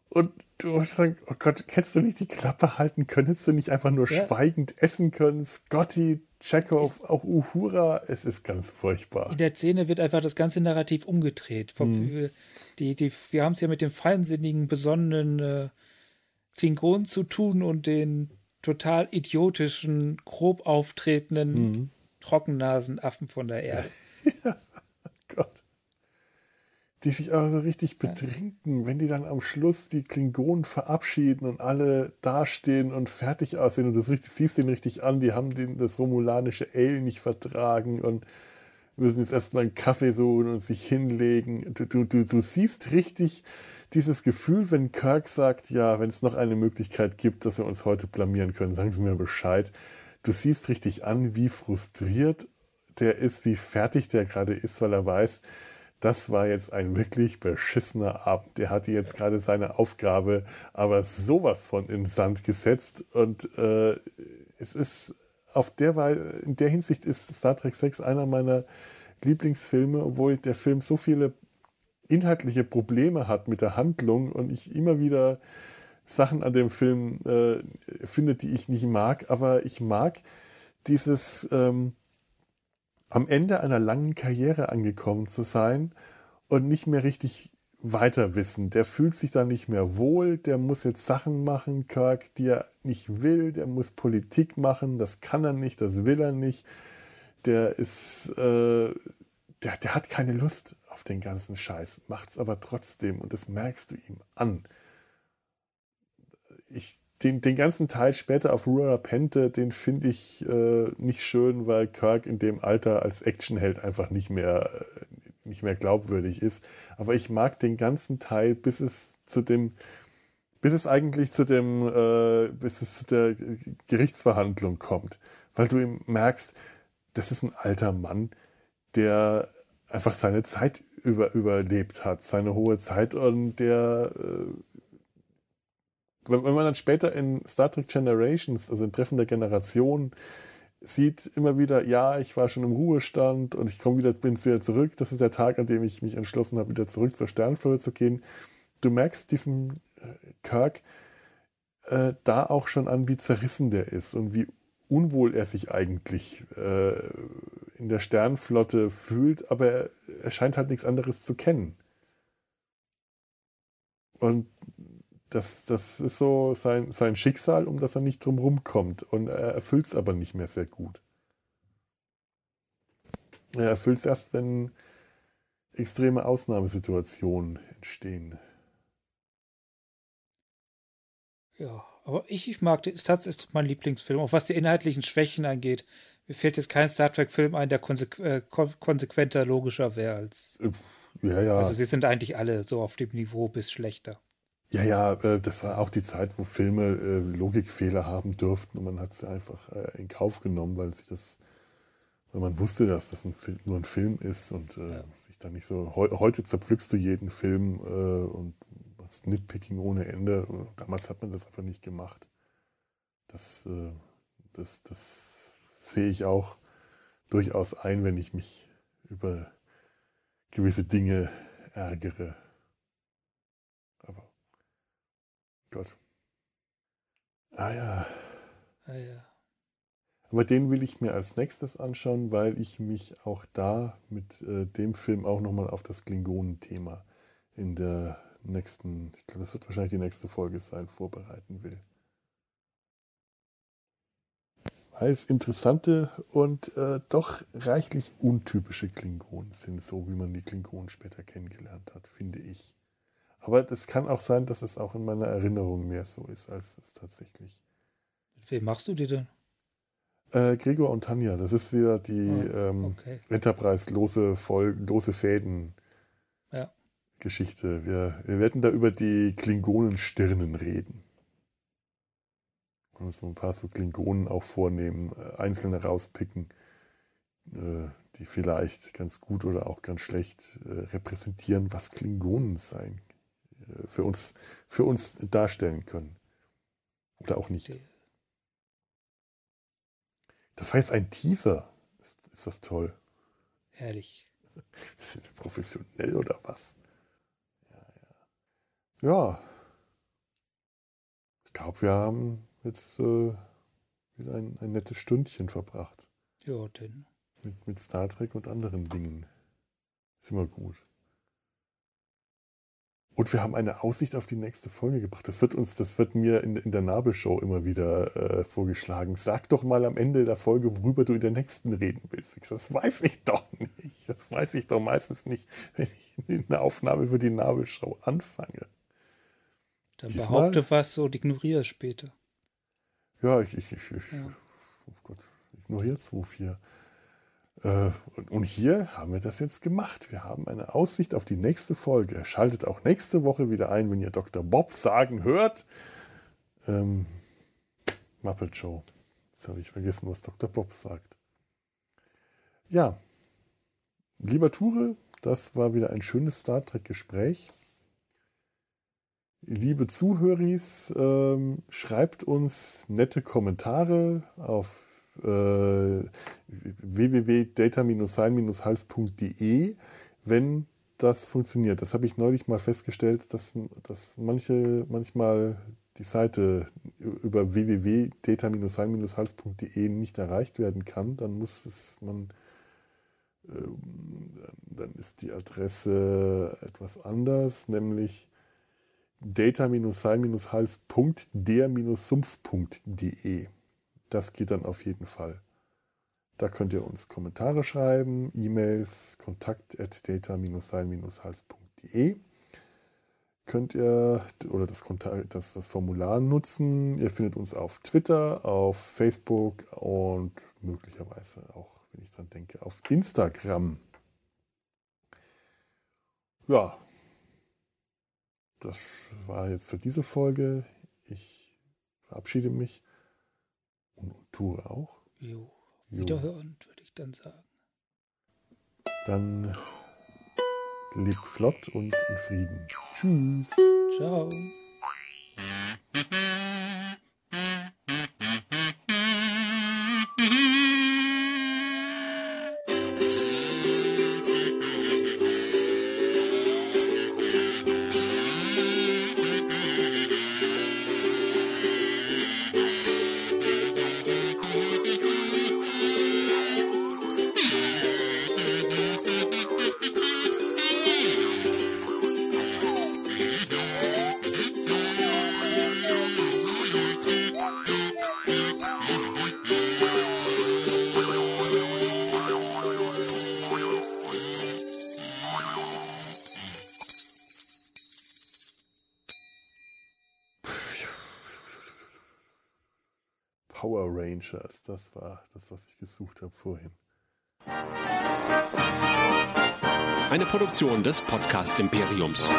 Und du sagen, oh Gott, hättest du nicht die Klappe halten können? Hättest du nicht einfach nur ja. schweigend essen können? Scotty, Chekhov, auch Uhura, es ist ganz furchtbar. In der Szene wird einfach das ganze Narrativ umgedreht. Mhm. Die, die, wir haben es ja mit dem feinsinnigen, besonnenen äh, Klingonen zu tun und den total idiotischen, grob auftretenden mhm. Trockennasenaffen von der Erde. ja, Gott die sich auch so richtig betrinken, wenn die dann am Schluss die Klingonen verabschieden und alle dastehen und fertig aussehen und das richtig, siehst den richtig an, die haben den, das romulanische Ale nicht vertragen und müssen jetzt erstmal einen Kaffee suchen und sich hinlegen. Du, du, du, du siehst richtig dieses Gefühl, wenn Kirk sagt, ja, wenn es noch eine Möglichkeit gibt, dass wir uns heute blamieren können, sagen Sie mir Bescheid. Du siehst richtig an, wie frustriert der ist, wie fertig der gerade ist, weil er weiß, das war jetzt ein wirklich beschissener Abend. Der hatte jetzt gerade seine Aufgabe, aber sowas von in Sand gesetzt. Und äh, es ist auf der Weise, in der Hinsicht ist Star Trek 6 einer meiner Lieblingsfilme, obwohl der Film so viele inhaltliche Probleme hat mit der Handlung und ich immer wieder Sachen an dem Film äh, finde, die ich nicht mag, aber ich mag dieses ähm, am Ende einer langen Karriere angekommen zu sein und nicht mehr richtig weiter wissen. Der fühlt sich da nicht mehr wohl, der muss jetzt Sachen machen, Kirk, die er nicht will, der muss Politik machen, das kann er nicht, das will er nicht. Der ist, äh, der, der hat keine Lust auf den ganzen Scheiß, macht es aber trotzdem und das merkst du ihm an. Ich den, den ganzen Teil später auf Rura Pente, den finde ich äh, nicht schön, weil Kirk in dem Alter als Actionheld einfach nicht mehr, äh, nicht mehr glaubwürdig ist. Aber ich mag den ganzen Teil, bis es zu dem, bis es eigentlich zu dem, äh, bis es zu der Gerichtsverhandlung kommt. Weil du ihm merkst, das ist ein alter Mann, der einfach seine Zeit über, überlebt hat, seine hohe Zeit und der äh, wenn, man dann später in Star Trek Generations, also in Treffen der Generation, sieht immer wieder, ja, ich war schon im Ruhestand und ich komme wieder, bin wieder zurück. Das ist der Tag, an dem ich mich entschlossen habe, wieder zurück zur Sternflotte zu gehen. Du merkst diesen äh, Kirk äh, da auch schon an, wie zerrissen der ist und wie unwohl er sich eigentlich äh, in der Sternflotte fühlt, aber er, er scheint halt nichts anderes zu kennen. Und das, das ist so sein, sein Schicksal, um das er nicht drum kommt. Und er erfüllt es aber nicht mehr sehr gut. Er erfüllt es erst, wenn extreme Ausnahmesituationen entstehen. Ja, aber ich, ich mag, das ist mein Lieblingsfilm, auch was die inhaltlichen Schwächen angeht. Mir fällt jetzt kein Star Trek-Film ein, der konsequ äh, konsequenter, logischer wäre als. Ja, ja. Also sie sind eigentlich alle so auf dem Niveau bis schlechter. Ja, ja, äh, das war auch die Zeit, wo Filme äh, Logikfehler haben dürften und man hat sie einfach äh, in Kauf genommen, weil sich das, weil man wusste, dass das ein Film, nur ein Film ist und ja. sich dann nicht so. heute zerpflückst du jeden Film und machst Nitpicking ohne Ende. Damals hat man das einfach nicht gemacht. Das, das, das sehe ich auch durchaus ein, wenn ich mich über gewisse Dinge ärgere. Gott. Ah ja. Ah ja. Aber den will ich mir als nächstes anschauen, weil ich mich auch da mit äh, dem Film auch nochmal auf das Klingonen-Thema in der nächsten, ich glaube, das wird wahrscheinlich die nächste Folge sein, vorbereiten will. Weil es interessante und äh, doch reichlich untypische Klingonen sind, so wie man die Klingonen später kennengelernt hat, finde ich. Aber das kann auch sein, dass es auch in meiner Erinnerung mehr so ist, als es tatsächlich. Mit wem machst du die denn? Äh, Gregor und Tanja, das ist wieder die oh, ähm, okay. Enterprise-lose lose Fäden. Ja. Geschichte. Wir, wir werden da über die Klingonenstirnen reden. Und so ein paar so Klingonen auch vornehmen, äh, einzelne rauspicken, äh, die vielleicht ganz gut oder auch ganz schlecht äh, repräsentieren, was Klingonen sein für uns, für uns darstellen können. Oder auch nicht. Das heißt ein Teaser. Ist, ist das toll. Herrlich. Sind wir professionell oder was? Ja, ja. Ja. glaube, wir haben jetzt äh, wieder ein, ein nettes Stündchen verbracht. Ja, denn. Mit, mit Star Trek und anderen Dingen. Ist immer gut. Und wir haben eine Aussicht auf die nächste Folge gebracht. Das wird uns, das wird mir in, in der Nabelshow immer wieder äh, vorgeschlagen. Sag doch mal am Ende der Folge, worüber du in der nächsten reden willst. Das weiß ich doch nicht. Das weiß ich doch meistens nicht, wenn ich eine Aufnahme für die Nabelshow anfange. Dann Diesmal, behaupte was und ignoriere es später. Ja, ich, ich, ich, ich ja. oh Gott, ignoriere 2, 4. Äh, und hier haben wir das jetzt gemacht. Wir haben eine Aussicht auf die nächste Folge. Schaltet auch nächste Woche wieder ein, wenn ihr Dr. Bob sagen hört. Ähm, Muppet Show. Jetzt habe ich vergessen, was Dr. Bob sagt. Ja, lieber Ture, das war wieder ein schönes Star Trek-Gespräch. Liebe Zuhöris, ähm, schreibt uns nette Kommentare auf www.data-sein-hals.de, wenn das funktioniert. Das habe ich neulich mal festgestellt, dass, dass manche manchmal die Seite über www.data-sein-hals.de nicht erreicht werden kann. Dann muss es man ähm, dann ist die Adresse etwas anders, nämlich data-sein-hals.der-sumpf.de. Das geht dann auf jeden Fall. Da könnt ihr uns Kommentare schreiben, E-Mails, kontakt at data-sein-hals.de. Könnt ihr oder das, das, das Formular nutzen. Ihr findet uns auf Twitter, auf Facebook und möglicherweise auch, wenn ich dran denke, auf Instagram. Ja, das war jetzt für diese Folge. Ich verabschiede mich und, und tue auch. Jo. Wiederhören, würde ich dann sagen. Dann lebt flott und in Frieden. Tschüss. Ciao. Das war das, was ich gesucht habe vorhin. Eine Produktion des Podcast Imperiums.